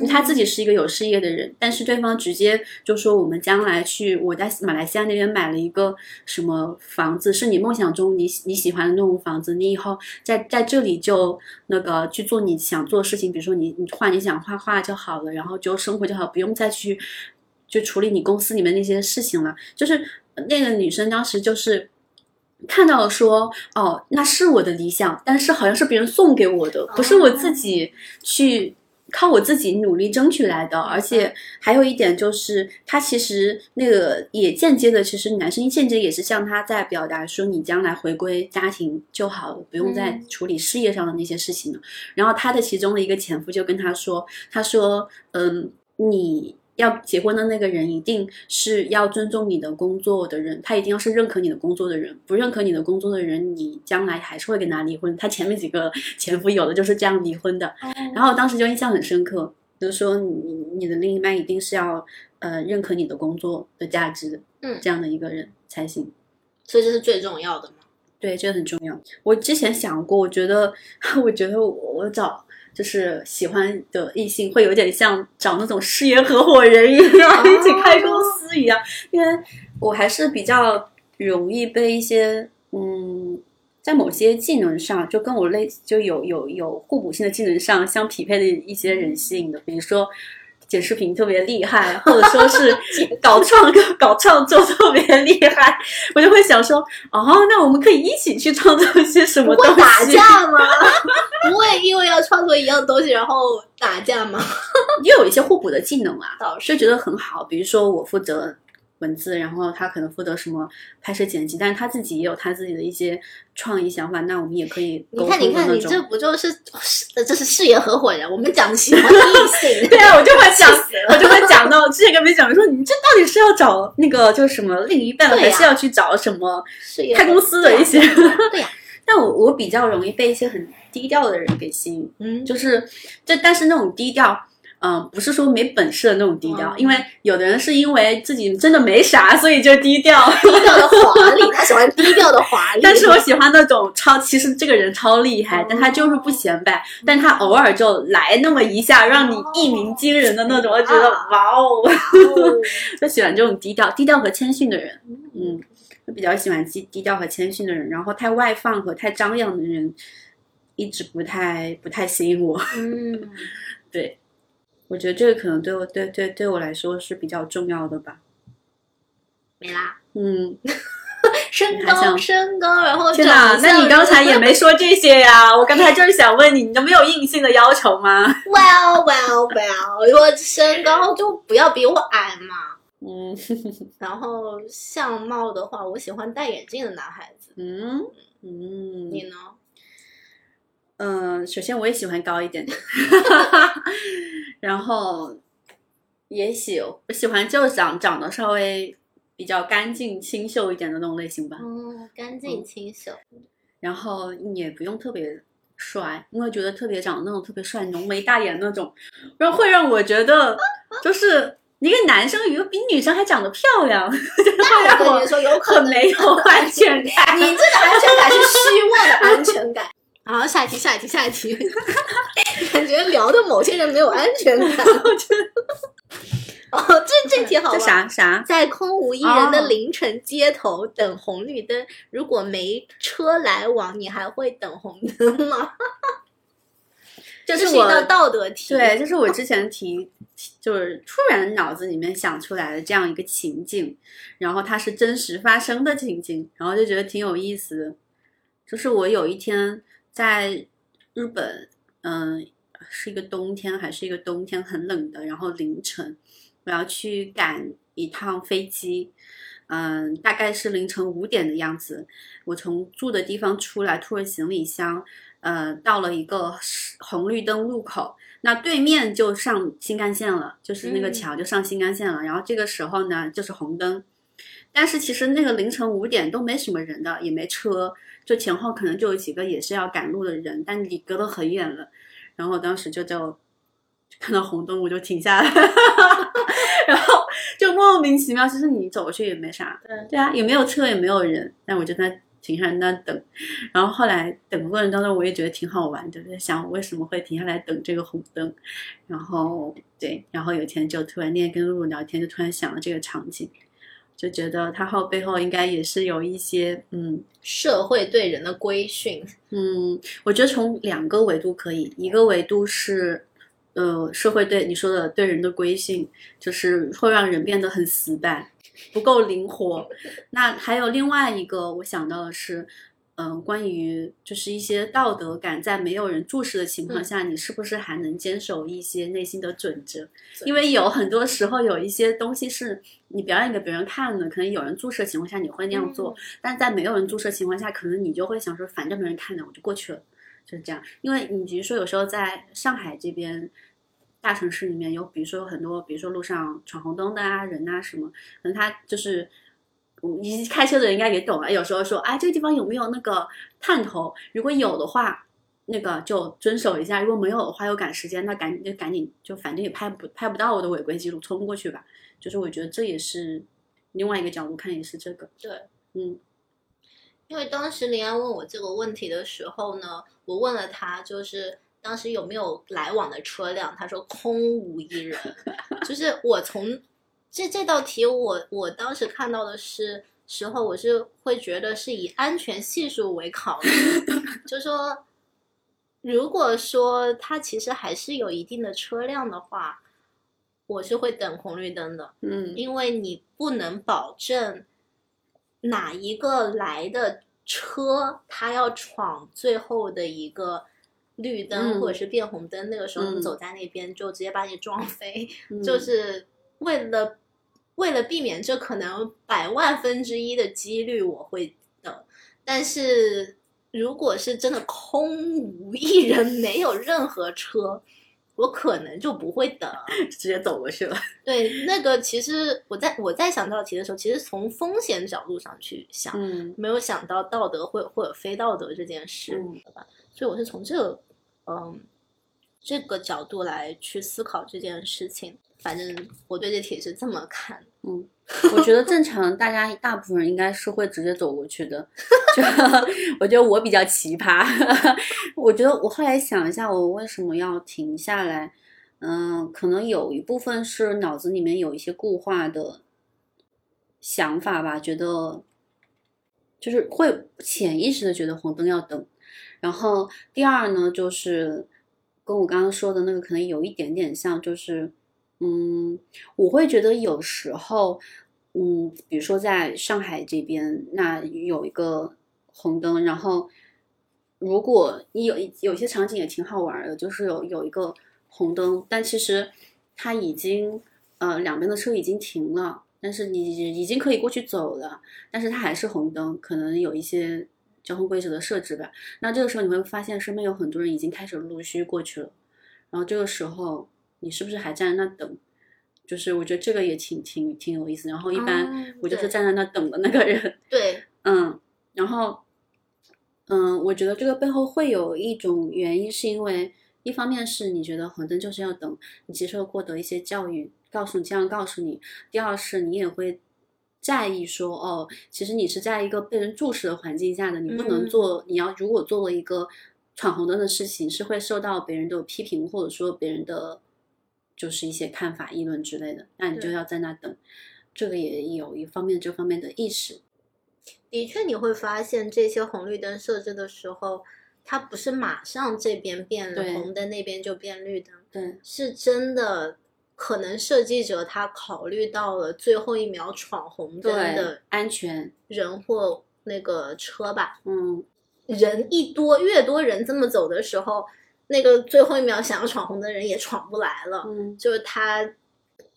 他自己是一个有事业的人，但是对方直接就说我们将来去我在马来西亚那边买了一个什么房子，是你梦想中你你喜欢的那种房子，你以后在在这里就那个去做你想做的事情，比如说你你画你想画画就好了，然后就生活就好，不用再去就处理你公司里面那些事情了。就是那个女生当时就是。看到说哦，那是我的理想，但是好像是别人送给我的，不是我自己去靠我自己努力争取来的。而且还有一点就是，他其实那个也间接的，其实男生间接也是向他在表达说，你将来回归家庭就好了，不用再嗯处理事业上的那些事情了。然后他的其中的一个前夫就跟他说，他说，嗯，你。要结婚的那个人一定是要尊重你的工作的人，他一定要是认可你的工作的人。不认可你的工作的人，你将来还是会跟他离婚。他前面几个前夫有的就是这样离婚的。然后当时就印象很深刻，就是说你你的另一半一定是要呃认可你的工作的价值，嗯这样的一个人才行。所以这是最重要的嘛。对，这个很重要。我之前想过，我觉得，我觉得我我找就是喜欢的异性，会有点像找那种事业合伙人一样，一起开公司一样。因为我还是比较容易被一些嗯，在某些技能上就跟我类就有有有互补性的技能上相匹配的一些人吸引的，比如说。剪视频特别厉害，或者说是 搞创搞创作特别厉害，我就会想说，哦，那我们可以一起去创作一些什么东西？不会打架 吗？不会因为要创作一样东西然后打架吗？也有一些互补的技能啊，倒是觉得很好。比如说我负责文字，然后他可能负责什么拍摄剪辑，但是他自己也有他自己的一些创意想法，那我们也可以沟你看，你看。你这不就是是这是事业合伙人？我们讲喜欢的 异性，对啊，我就会讲我就会讲到之前跟别人讲说，你这到底是要找那个就是什么另一半，还是要去找什么开公司的一些？对呀 对呀，但我我比较容易被一些很低调的人给吸引，嗯，就是这，但是那种低调，嗯、不是说没本事的那种低调，嗯因为有的人是因为自己真的没啥，所以就低调。低调的华丽，他喜欢低调的华丽。但是我喜欢那种超，其实这个人超厉害，哦但他就是不显摆，但他偶尔就来那么一下，让你一鸣惊人的那种，我觉得啊哇哦，哦 就喜欢这种低调、低调和谦逊的人。嗯，我比较喜欢低低调和谦逊的人，然后太外放和太张扬的人，一直不太不太吸引我。嗯，对，我觉得这个可能对我对对对我来说是比较重要的吧。没啦。嗯，身高身高，然后天哪，那你刚才也没说这些呀？我刚才就是想问你，你都没有硬性的要求吗？well well well，我身高就不要比我矮嘛。嗯然后相貌的话，我喜欢戴眼镜的男孩子。嗯嗯你呢？嗯，首先我也喜欢高一点的，然后也喜我喜欢就长长得稍微比较干净清秀一点的那种类型吧。嗯，干净清秀。然后也不用特别帅，因为觉得特别长得那种特别帅、浓眉大眼那种，然后会让我觉得 就是一个男生如果比女生还长得漂亮，就是会我让我跟你说，有可能很没有安全感。你这个安全感是虚妄的安全感。好，下一题，下一题，下一题。感觉聊的某些人没有安全感。哦，这这题好这。啥啥？在空无一人的哦凌晨街头等红绿灯，如果没车来往，你还会等红灯吗？就这是一道我道德题。对，这是我之前提，就是突然脑子里面想出来的这样一个情景，然后它是真实发生的情景，然后就觉得挺有意思的。就是我有一天在日本，嗯、是一个冬天，还是一个冬天，很冷的，然后凌晨我要去赶一趟飞机，嗯，大概是凌晨五点的样子。我从住的地方出来，拖着行李箱，呃，到了一个红绿灯路口，那对面就上新干线了，就是那个嗯桥就上新干线了。然后这个时候呢，就是红灯，但是其实那个凌晨五点都没什么人的，也没车，就前后可能就有几个也是要赶路的人，但你隔得很远了。然后当时就就看到红灯，我就停下来，然后就莫名其妙，其实你走过去也没啥，对对啊，也没有车，也没有人，但我就在停下来那等。然后后来等的过程当中，我也觉得挺好玩的，在想我为什么会停下来等这个红灯。然后对，然后有一天就突然那天跟露露聊天，就突然想了这个场景，就觉得他后背后应该也是有一些嗯社会对人的规训，嗯，我觉得从两个维度可以，一个维度是，呃，社会对你说的对人的规训，就是会让人变得很死板，不够灵活。那还有另外一个，我想到的是，嗯、关于就是一些道德感，在没有人注视的情况下，你是不是还能坚守一些内心的准则？因为有很多时候有一些东西是你表演给别人看的，可能有人注视的情况下你会那样做，但在没有人注视的情况下，可能你就会想说，反正没人看的，我就过去了，就是这样。因为你比如说有时候在上海这边大城市里面有，比如说有很多，比如说路上闯红灯的啊人啊什么，可能他就是。嗯你开车的人应该也懂啊。有时候说，哎，这个地方有没有那个探头？如果有的话，那个就遵守一下；如果没有的话，又赶时间，那赶紧就赶紧就反正也拍不拍不到我的违规记录，冲过去吧。就是我觉得这也是另外一个角度看，也是这个。对，嗯因为当时林安问我这个问题的时候呢，我问了他，就是当时有没有来往的车辆，他说空无一人。就是我从这这道题我，我当时看到的是时候，我是会觉得是以安全系数为考虑，就说如果说它其实还是有一定的车辆的话，我是会等红绿灯的。嗯因为你不能保证哪一个来的车，它要闯最后的一个绿灯、嗯或者是变红灯，那个时候嗯你走在那边就直接把你撞飞，嗯就是为了为了避免这可能百万分之一的几率，我会等。但是如果是真的空无一人，没有任何车，我可能就不会等。直接走过去了。对，那个其实我在我在想这道题的时候，其实从风险角度上去想，嗯没有想到道德或或者非道德这件事？所以我是从这个嗯这个角度来去思考这件事情。反正我对这题是这么看。嗯，我觉得正常，大家大部分人应该是会直接走过去的。就我觉得我比较奇葩，我觉得我后来想一下，我为什么要停下来？嗯，可能有一部分是脑子里面有一些固化的想法吧，觉得就是会潜意识的觉得红灯要等。然后第二呢，就是跟我刚刚说的那个可能有一点点像，就是嗯，我会觉得有时候嗯，比如说在上海这边，那有一个红灯，然后如果你有有些场景也挺好玩的，就是有有一个红灯，但其实它已经呃两边的车已经停了，但是你已经可以过去走了，但是它还是红灯，可能有一些交通规则的设置吧。那这个时候你会发现身边有很多人已经开始陆续过去了，然后这个时候你是不是还站在那等？就是我觉得这个也挺挺挺有意思。然后一般我就是站在那等的那个人。对，嗯，然后嗯，我觉得这个背后会有一种原因，是因为一方面是你觉得红灯就是要等，你接受过的一些教育告诉你这样告诉你；第二是你也会在意说，哦，其实你是在一个被人注视的环境下的，你不能做，你要如果做了一个闯红灯的事情，是会受到别人的批评，或者说别人的。就是一些看法、议论之类的，那你就要在那等。这个也有一方面这方面的意识。的确，你会发现这些红绿灯设置的时候，它不是马上这边变红灯，那边就变绿灯。对，是真的，可能设计者他考虑到了最后一秒闯红灯的安全人或那个车吧。嗯，人一多，越多人这么走的时候。那个最后一秒想要闯红的人也闯不来了，嗯，就是他，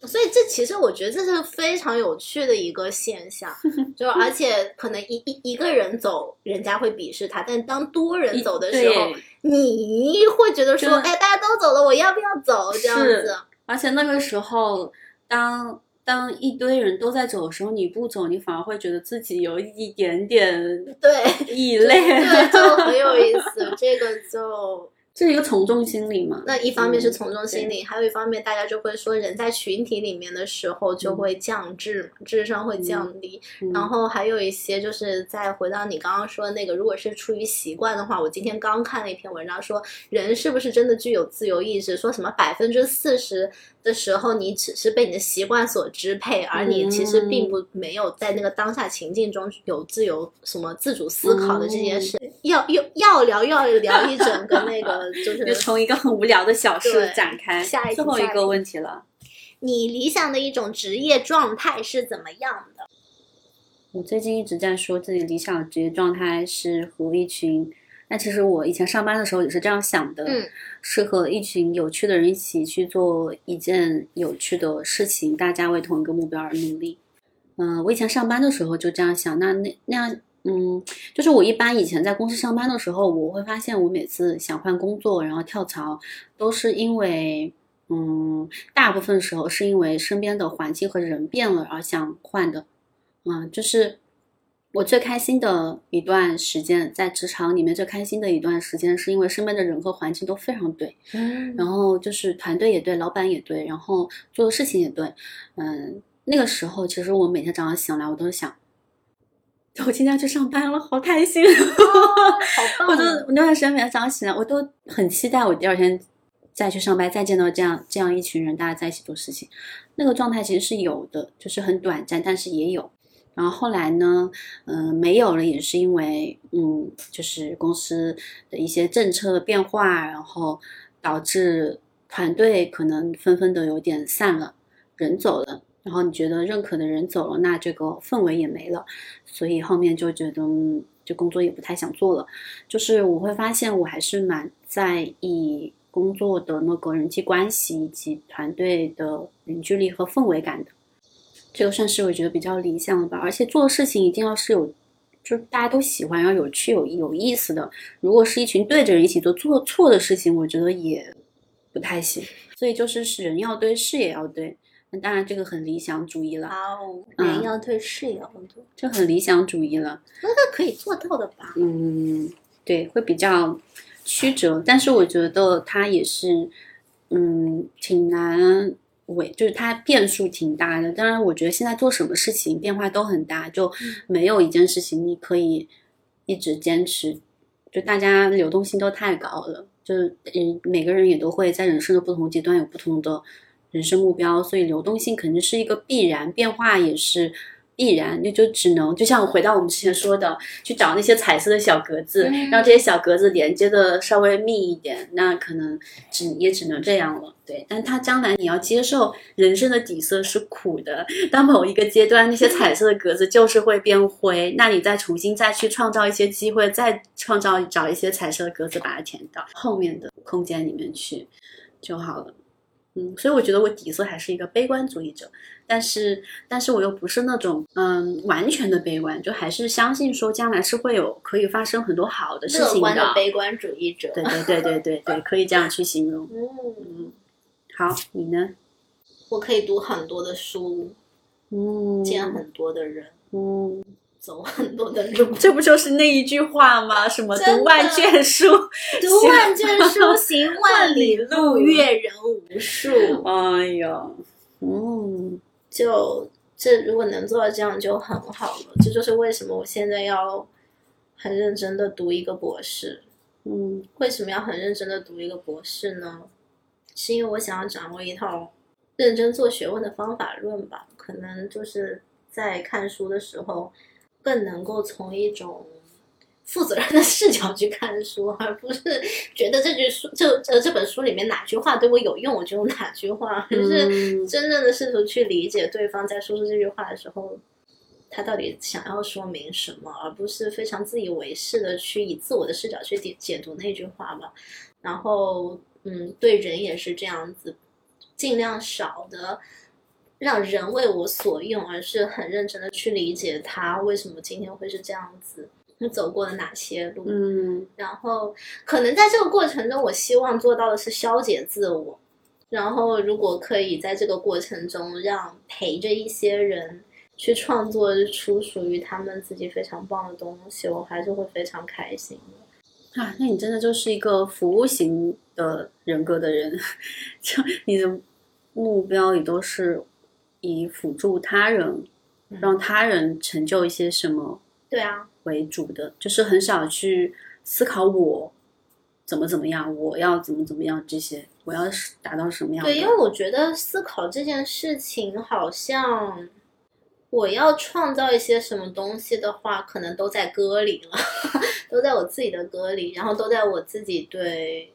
所以这其实我觉得这是非常有趣的一个现象，就而且可能一一一个人走，人家会鄙视他，但当多人走的时候，你会觉得说，哎，大家都走了，我要不要走？这样子。而且那个时候，当当一堆人都在走的时候，你不走，你反而会觉得自己有一点点对异类，对，就很有意思。这个就。这是一个从众心理嘛？那一方面是从众心理，还有一方面大家就会说，人在群体里面的时候就会降智，智商会降低。然后还有一些就是再回到你刚刚说的那个，如果是出于习惯的话，我今天刚看了一篇文章，说人是不是真的具有自由意志？说什么百分之四十。的时候，你只是被你的习惯所支配，而你其实并不没有在那个当下情境中有自由什么自主思考的这件事。要要要聊要聊一整个那个，就是从一个很无聊的小事展开。下一最后一个问题了，你理想的一种职业状态是怎么样的？我最近一直在说自己理想的职业状态是和一群。那其实我以前上班的时候也是这样想的，是和一群有趣的人一起去做一件有趣的事情，大家为同一个目标而努力。嗯，我以前上班的时候就这样想。那那那样，嗯，就是我一般以前在公司上班的时候，我会发现我每次想换工作，然后跳槽，都是因为，嗯，大部分时候是因为身边的环境和人变了而想换的。嗯，就是。我最开心的一段时间，在职场里面最开心的一段时间，是因为身边的人和环境都非常对，嗯，然后就是团队也对，老板也对，然后做的事情也对，嗯，那个时候其实我每天早上醒来，我都想，我今天要去上班了，好开心，好棒！我都那段时间每天早上醒来，我都很期待我第二天再去上班，再见到这样这样一群人，大家在一起做事情，那个状态其实是有的，就是很短暂，但是也有。然后后来呢，嗯，没有了，也是因为，嗯，就是公司的一些政策的变化，然后导致团队可能纷纷的有点散了，人走了，然后你觉得认可的人走了，那这个氛围也没了，所以后面就觉得，就工作也不太想做了。就是我会发现，我还是蛮在意工作的那个人际关系以及团队的凝聚力和氛围感的。这个算是我觉得比较理想的吧，而且做事情一定要是有，就是大家都喜欢，要有趣、有有意思的。如果是一群对着人一起做做错的事情，我觉得也不太行。所以就是人要对，事也要对。那当然这个很理想主义了。哦，人要对，事也要对，这很理想主义了。那个可以做到的吧？嗯，对，会比较曲折，但是我觉得它也是，嗯，挺难。为就是它变数挺大的，当然我觉得现在做什么事情变化都很大，就没有一件事情你可以一直坚持，就大家流动性都太高了，就是嗯每个人也都会在人生的不同阶段有不同的人生目标，所以流动性肯定是一个必然，变化也是必然，你就只能就像回到我们之前说的，去找那些彩色的小格子，嗯让这些小格子连接的稍微密一点，那可能只也只能这样了。对，但它将来你要接受人生的底色是苦的，当某一个阶段那些彩色的格子就是会变灰，那你再重新再去创造一些机会，再创造找一些彩色的格子把它填到后面的空间里面去就好了。嗯，所以我觉得我底色还是一个悲观主义者，但是但是我又不是那种嗯完全的悲观，就还是相信说将来是会有可以发生很多好的事情乐观的悲观主义者。对对对对对对，可以这样去形容。嗯，嗯，好，你呢？我可以读很多的书，嗯见很多的人，嗯，走很多的路，这不就是那一句话吗？什么读万卷书，读万卷书，行万里路，阅人无数。哎呀，嗯就这如果能做到这样就很好了。这就是为什么我现在要很认真的读一个博士。嗯为什么要很认真的读一个博士呢？是因为我想要掌握一套认真做学问的方法论吧。可能就是在看书的时候，更能够从一种负责任的视角去看书，而不是觉得这句书这呃这本书里面哪句话对我有用，我就用哪句话，就是嗯真正的试图去理解对方在说出这句话的时候，他到底想要说明什么，而不是非常自以为是的去以自我的视角去解解读那句话吧。然后，嗯，对人也是这样子，尽量少的让人为我所用，而是很认真的去理解他为什么今天会是这样子，他走过了哪些路，嗯。然后可能在这个过程中，我希望做到的是消解自我。然后，如果可以在这个过程中让陪着一些人去创作出属于他们自己非常棒的东西，我还是会非常开心的。啊，那你真的就是一个服务型的人格的人，就你的目标也都是以辅助他人，嗯。让他人成就一些什么？对啊，为主的，就是很少去思考我怎么怎么样，我要怎么怎么样这些，我要是达到什么样的。对，因为我觉得思考这件事情，好像我要创造一些什么东西的话，可能都在歌里了，都在我自己的歌里，然后都在我自己对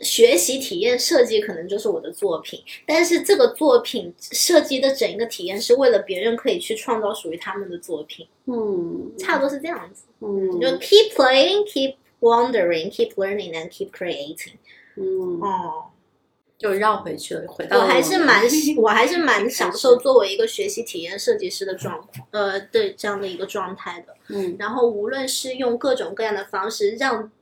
学习体验设计，可能就是我的作品。但是这个作品设计的整一个体验，是为了别人可以去创造属于他们的作品，嗯，差不多是这样子。嗯就 keep playing, keep wondering, keep learning, and keep creating。嗯，哦。就绕回去了，回到我还是们蛮，我还是蛮 享受作为一个学习体验设计师的状况，呃，对这样的一个状态的。嗯然后无论是用各种各样的方式，让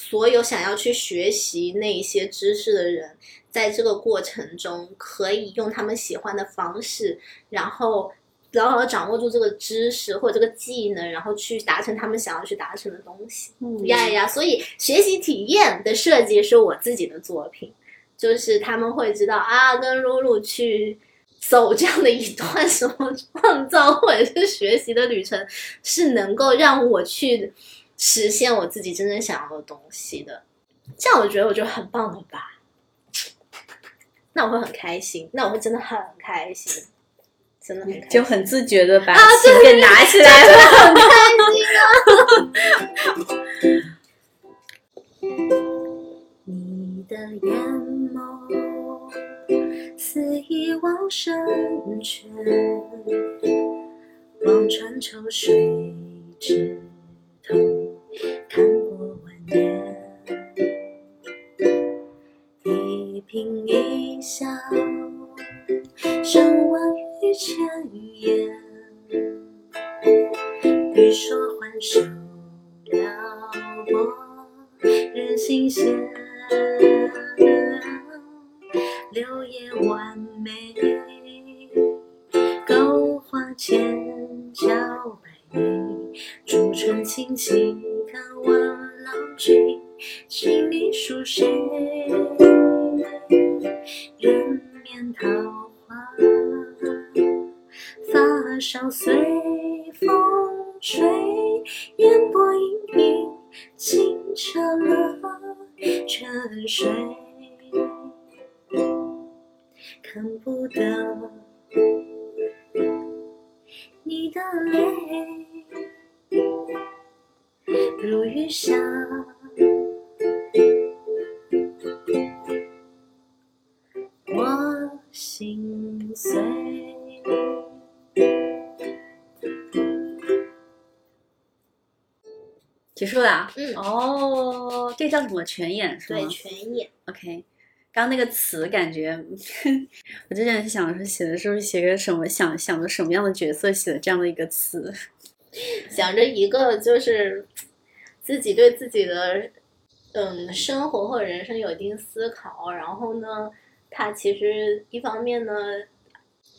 所有想要去学习那一些知识的人，在这个过程中可以用他们喜欢的方式，然后牢牢地掌握住这个知识或者这个技能，然后去达成他们想要去达成的东西。呀呀！所以学习体验的设计是我自己的作品，就是他们会知道啊，跟露露去走这样的一段什么创造或者是学习的旅程，是能够让我去实现我自己真正想要的东西的。这样我觉得我就很棒了吧？那我会很开心，那我会真的很开心，真的很开心，就很自觉的把啊琴给拿起来了。很开心啊！你的眼眸肆意望深泉，望穿秋水看过万年。一颦一笑，胜万语千言。欲说还休，撩拨人心弦。柳叶弯眉，勾画千娇百媚。朱唇轻轻看望郎君，心里属谁？人面桃花，发梢随风吹，烟波隐隐，清澈了泉水，看不得你的泪，如雨下，我心碎。结束了。嗯哦，这叫什么泉眼是吗？对，泉眼。OK，刚刚那个词感觉，我之前是想说写的是不是写个什么想想的什么样的角色写的这样的一个词？想着一个就是自己对自己的嗯生活或者人生有一定思考，然后呢，他其实一方面呢，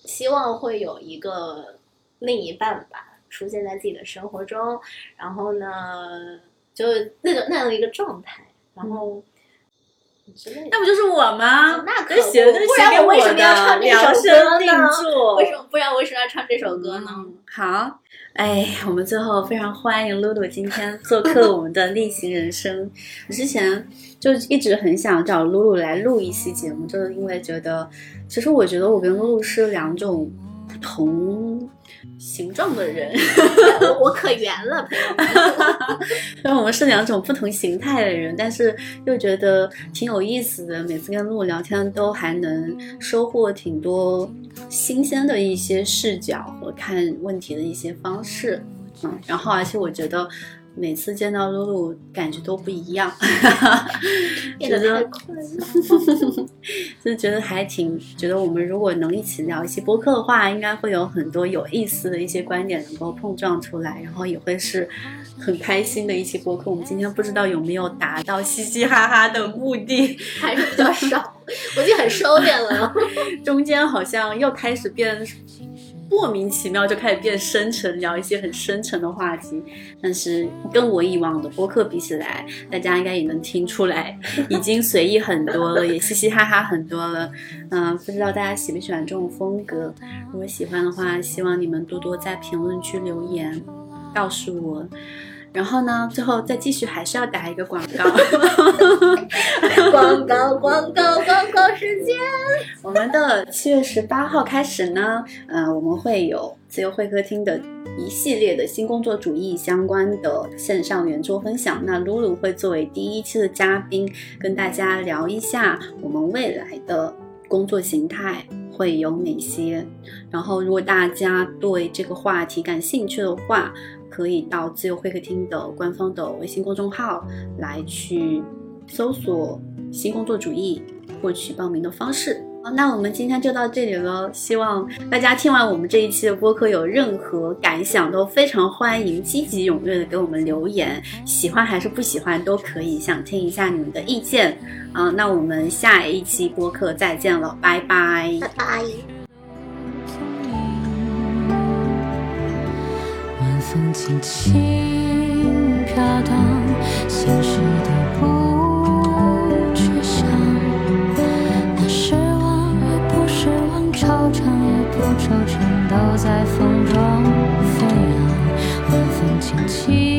希望会有一个另一半吧出现在自己的生活中，然后呢，就那个那样的一个状态，然后。那不就是我吗？那可不不然我为什么要唱，这首量歌呢做。为什么不然为什么要唱这首歌呢？嗯，好，哎，我们最后非常欢迎露露今天做客我们的例行人生。我之前就一直很想找露露来录一期节目，就是因为觉得，其实我觉得我跟露露是两种不同形状的人，我我可圆了，我们是两种不同形态的人，但是又觉得挺有意思的。每次跟露露聊天，都还能收获挺多新鲜的一些视角和看问题的一些方式。嗯，然后而且我觉得每次见到露露，感觉都不一样，变得觉得。就觉得还挺觉得我们如果能一起聊一期播客的话，应该会有很多有意思的一些观点能够碰撞出来，然后也会是很开心的一期播客。我们今天不知道有没有达到嘻嘻哈哈的目的，还是比较少，我已经很收敛了。中间好像又开始变。莫名其妙就开始变深沉，聊一些很深沉的话题，但是跟我以往的播客比起来，大家应该也能听出来，已经随意很多了，也嘻嘻哈哈很多了。嗯、不知道大家喜不喜欢这种风格？如果喜欢的话，希望你们多多在评论区留言告诉我。然后呢，最后再继续还是要打一个广告。广告，广告，广告时间。我们的七月十八号开始呢，呃，我们会有自由会客厅的一系列的新工作主义相关的线上圆桌分享。那露露会作为第一期的嘉宾，跟大家聊一下我们未来的工作形态会有哪些。然后，如果大家对这个话题感兴趣的话，可以到自由会客厅的官方的微信公众号来去搜索“新工作主义”，获取报名的方式。好，那我们今天就到这里了。希望大家听完我们这一期的播客有任何感想，都非常欢迎积极踊跃的给我们留言，喜欢还是不喜欢都可以，想听一下你们的意见啊。那我们下一期播客再见了，拜拜。拜拜。风轻轻飘荡心事都不去想。那失望也不失望惆怅也不惆怅都在风中飞扬晚风轻轻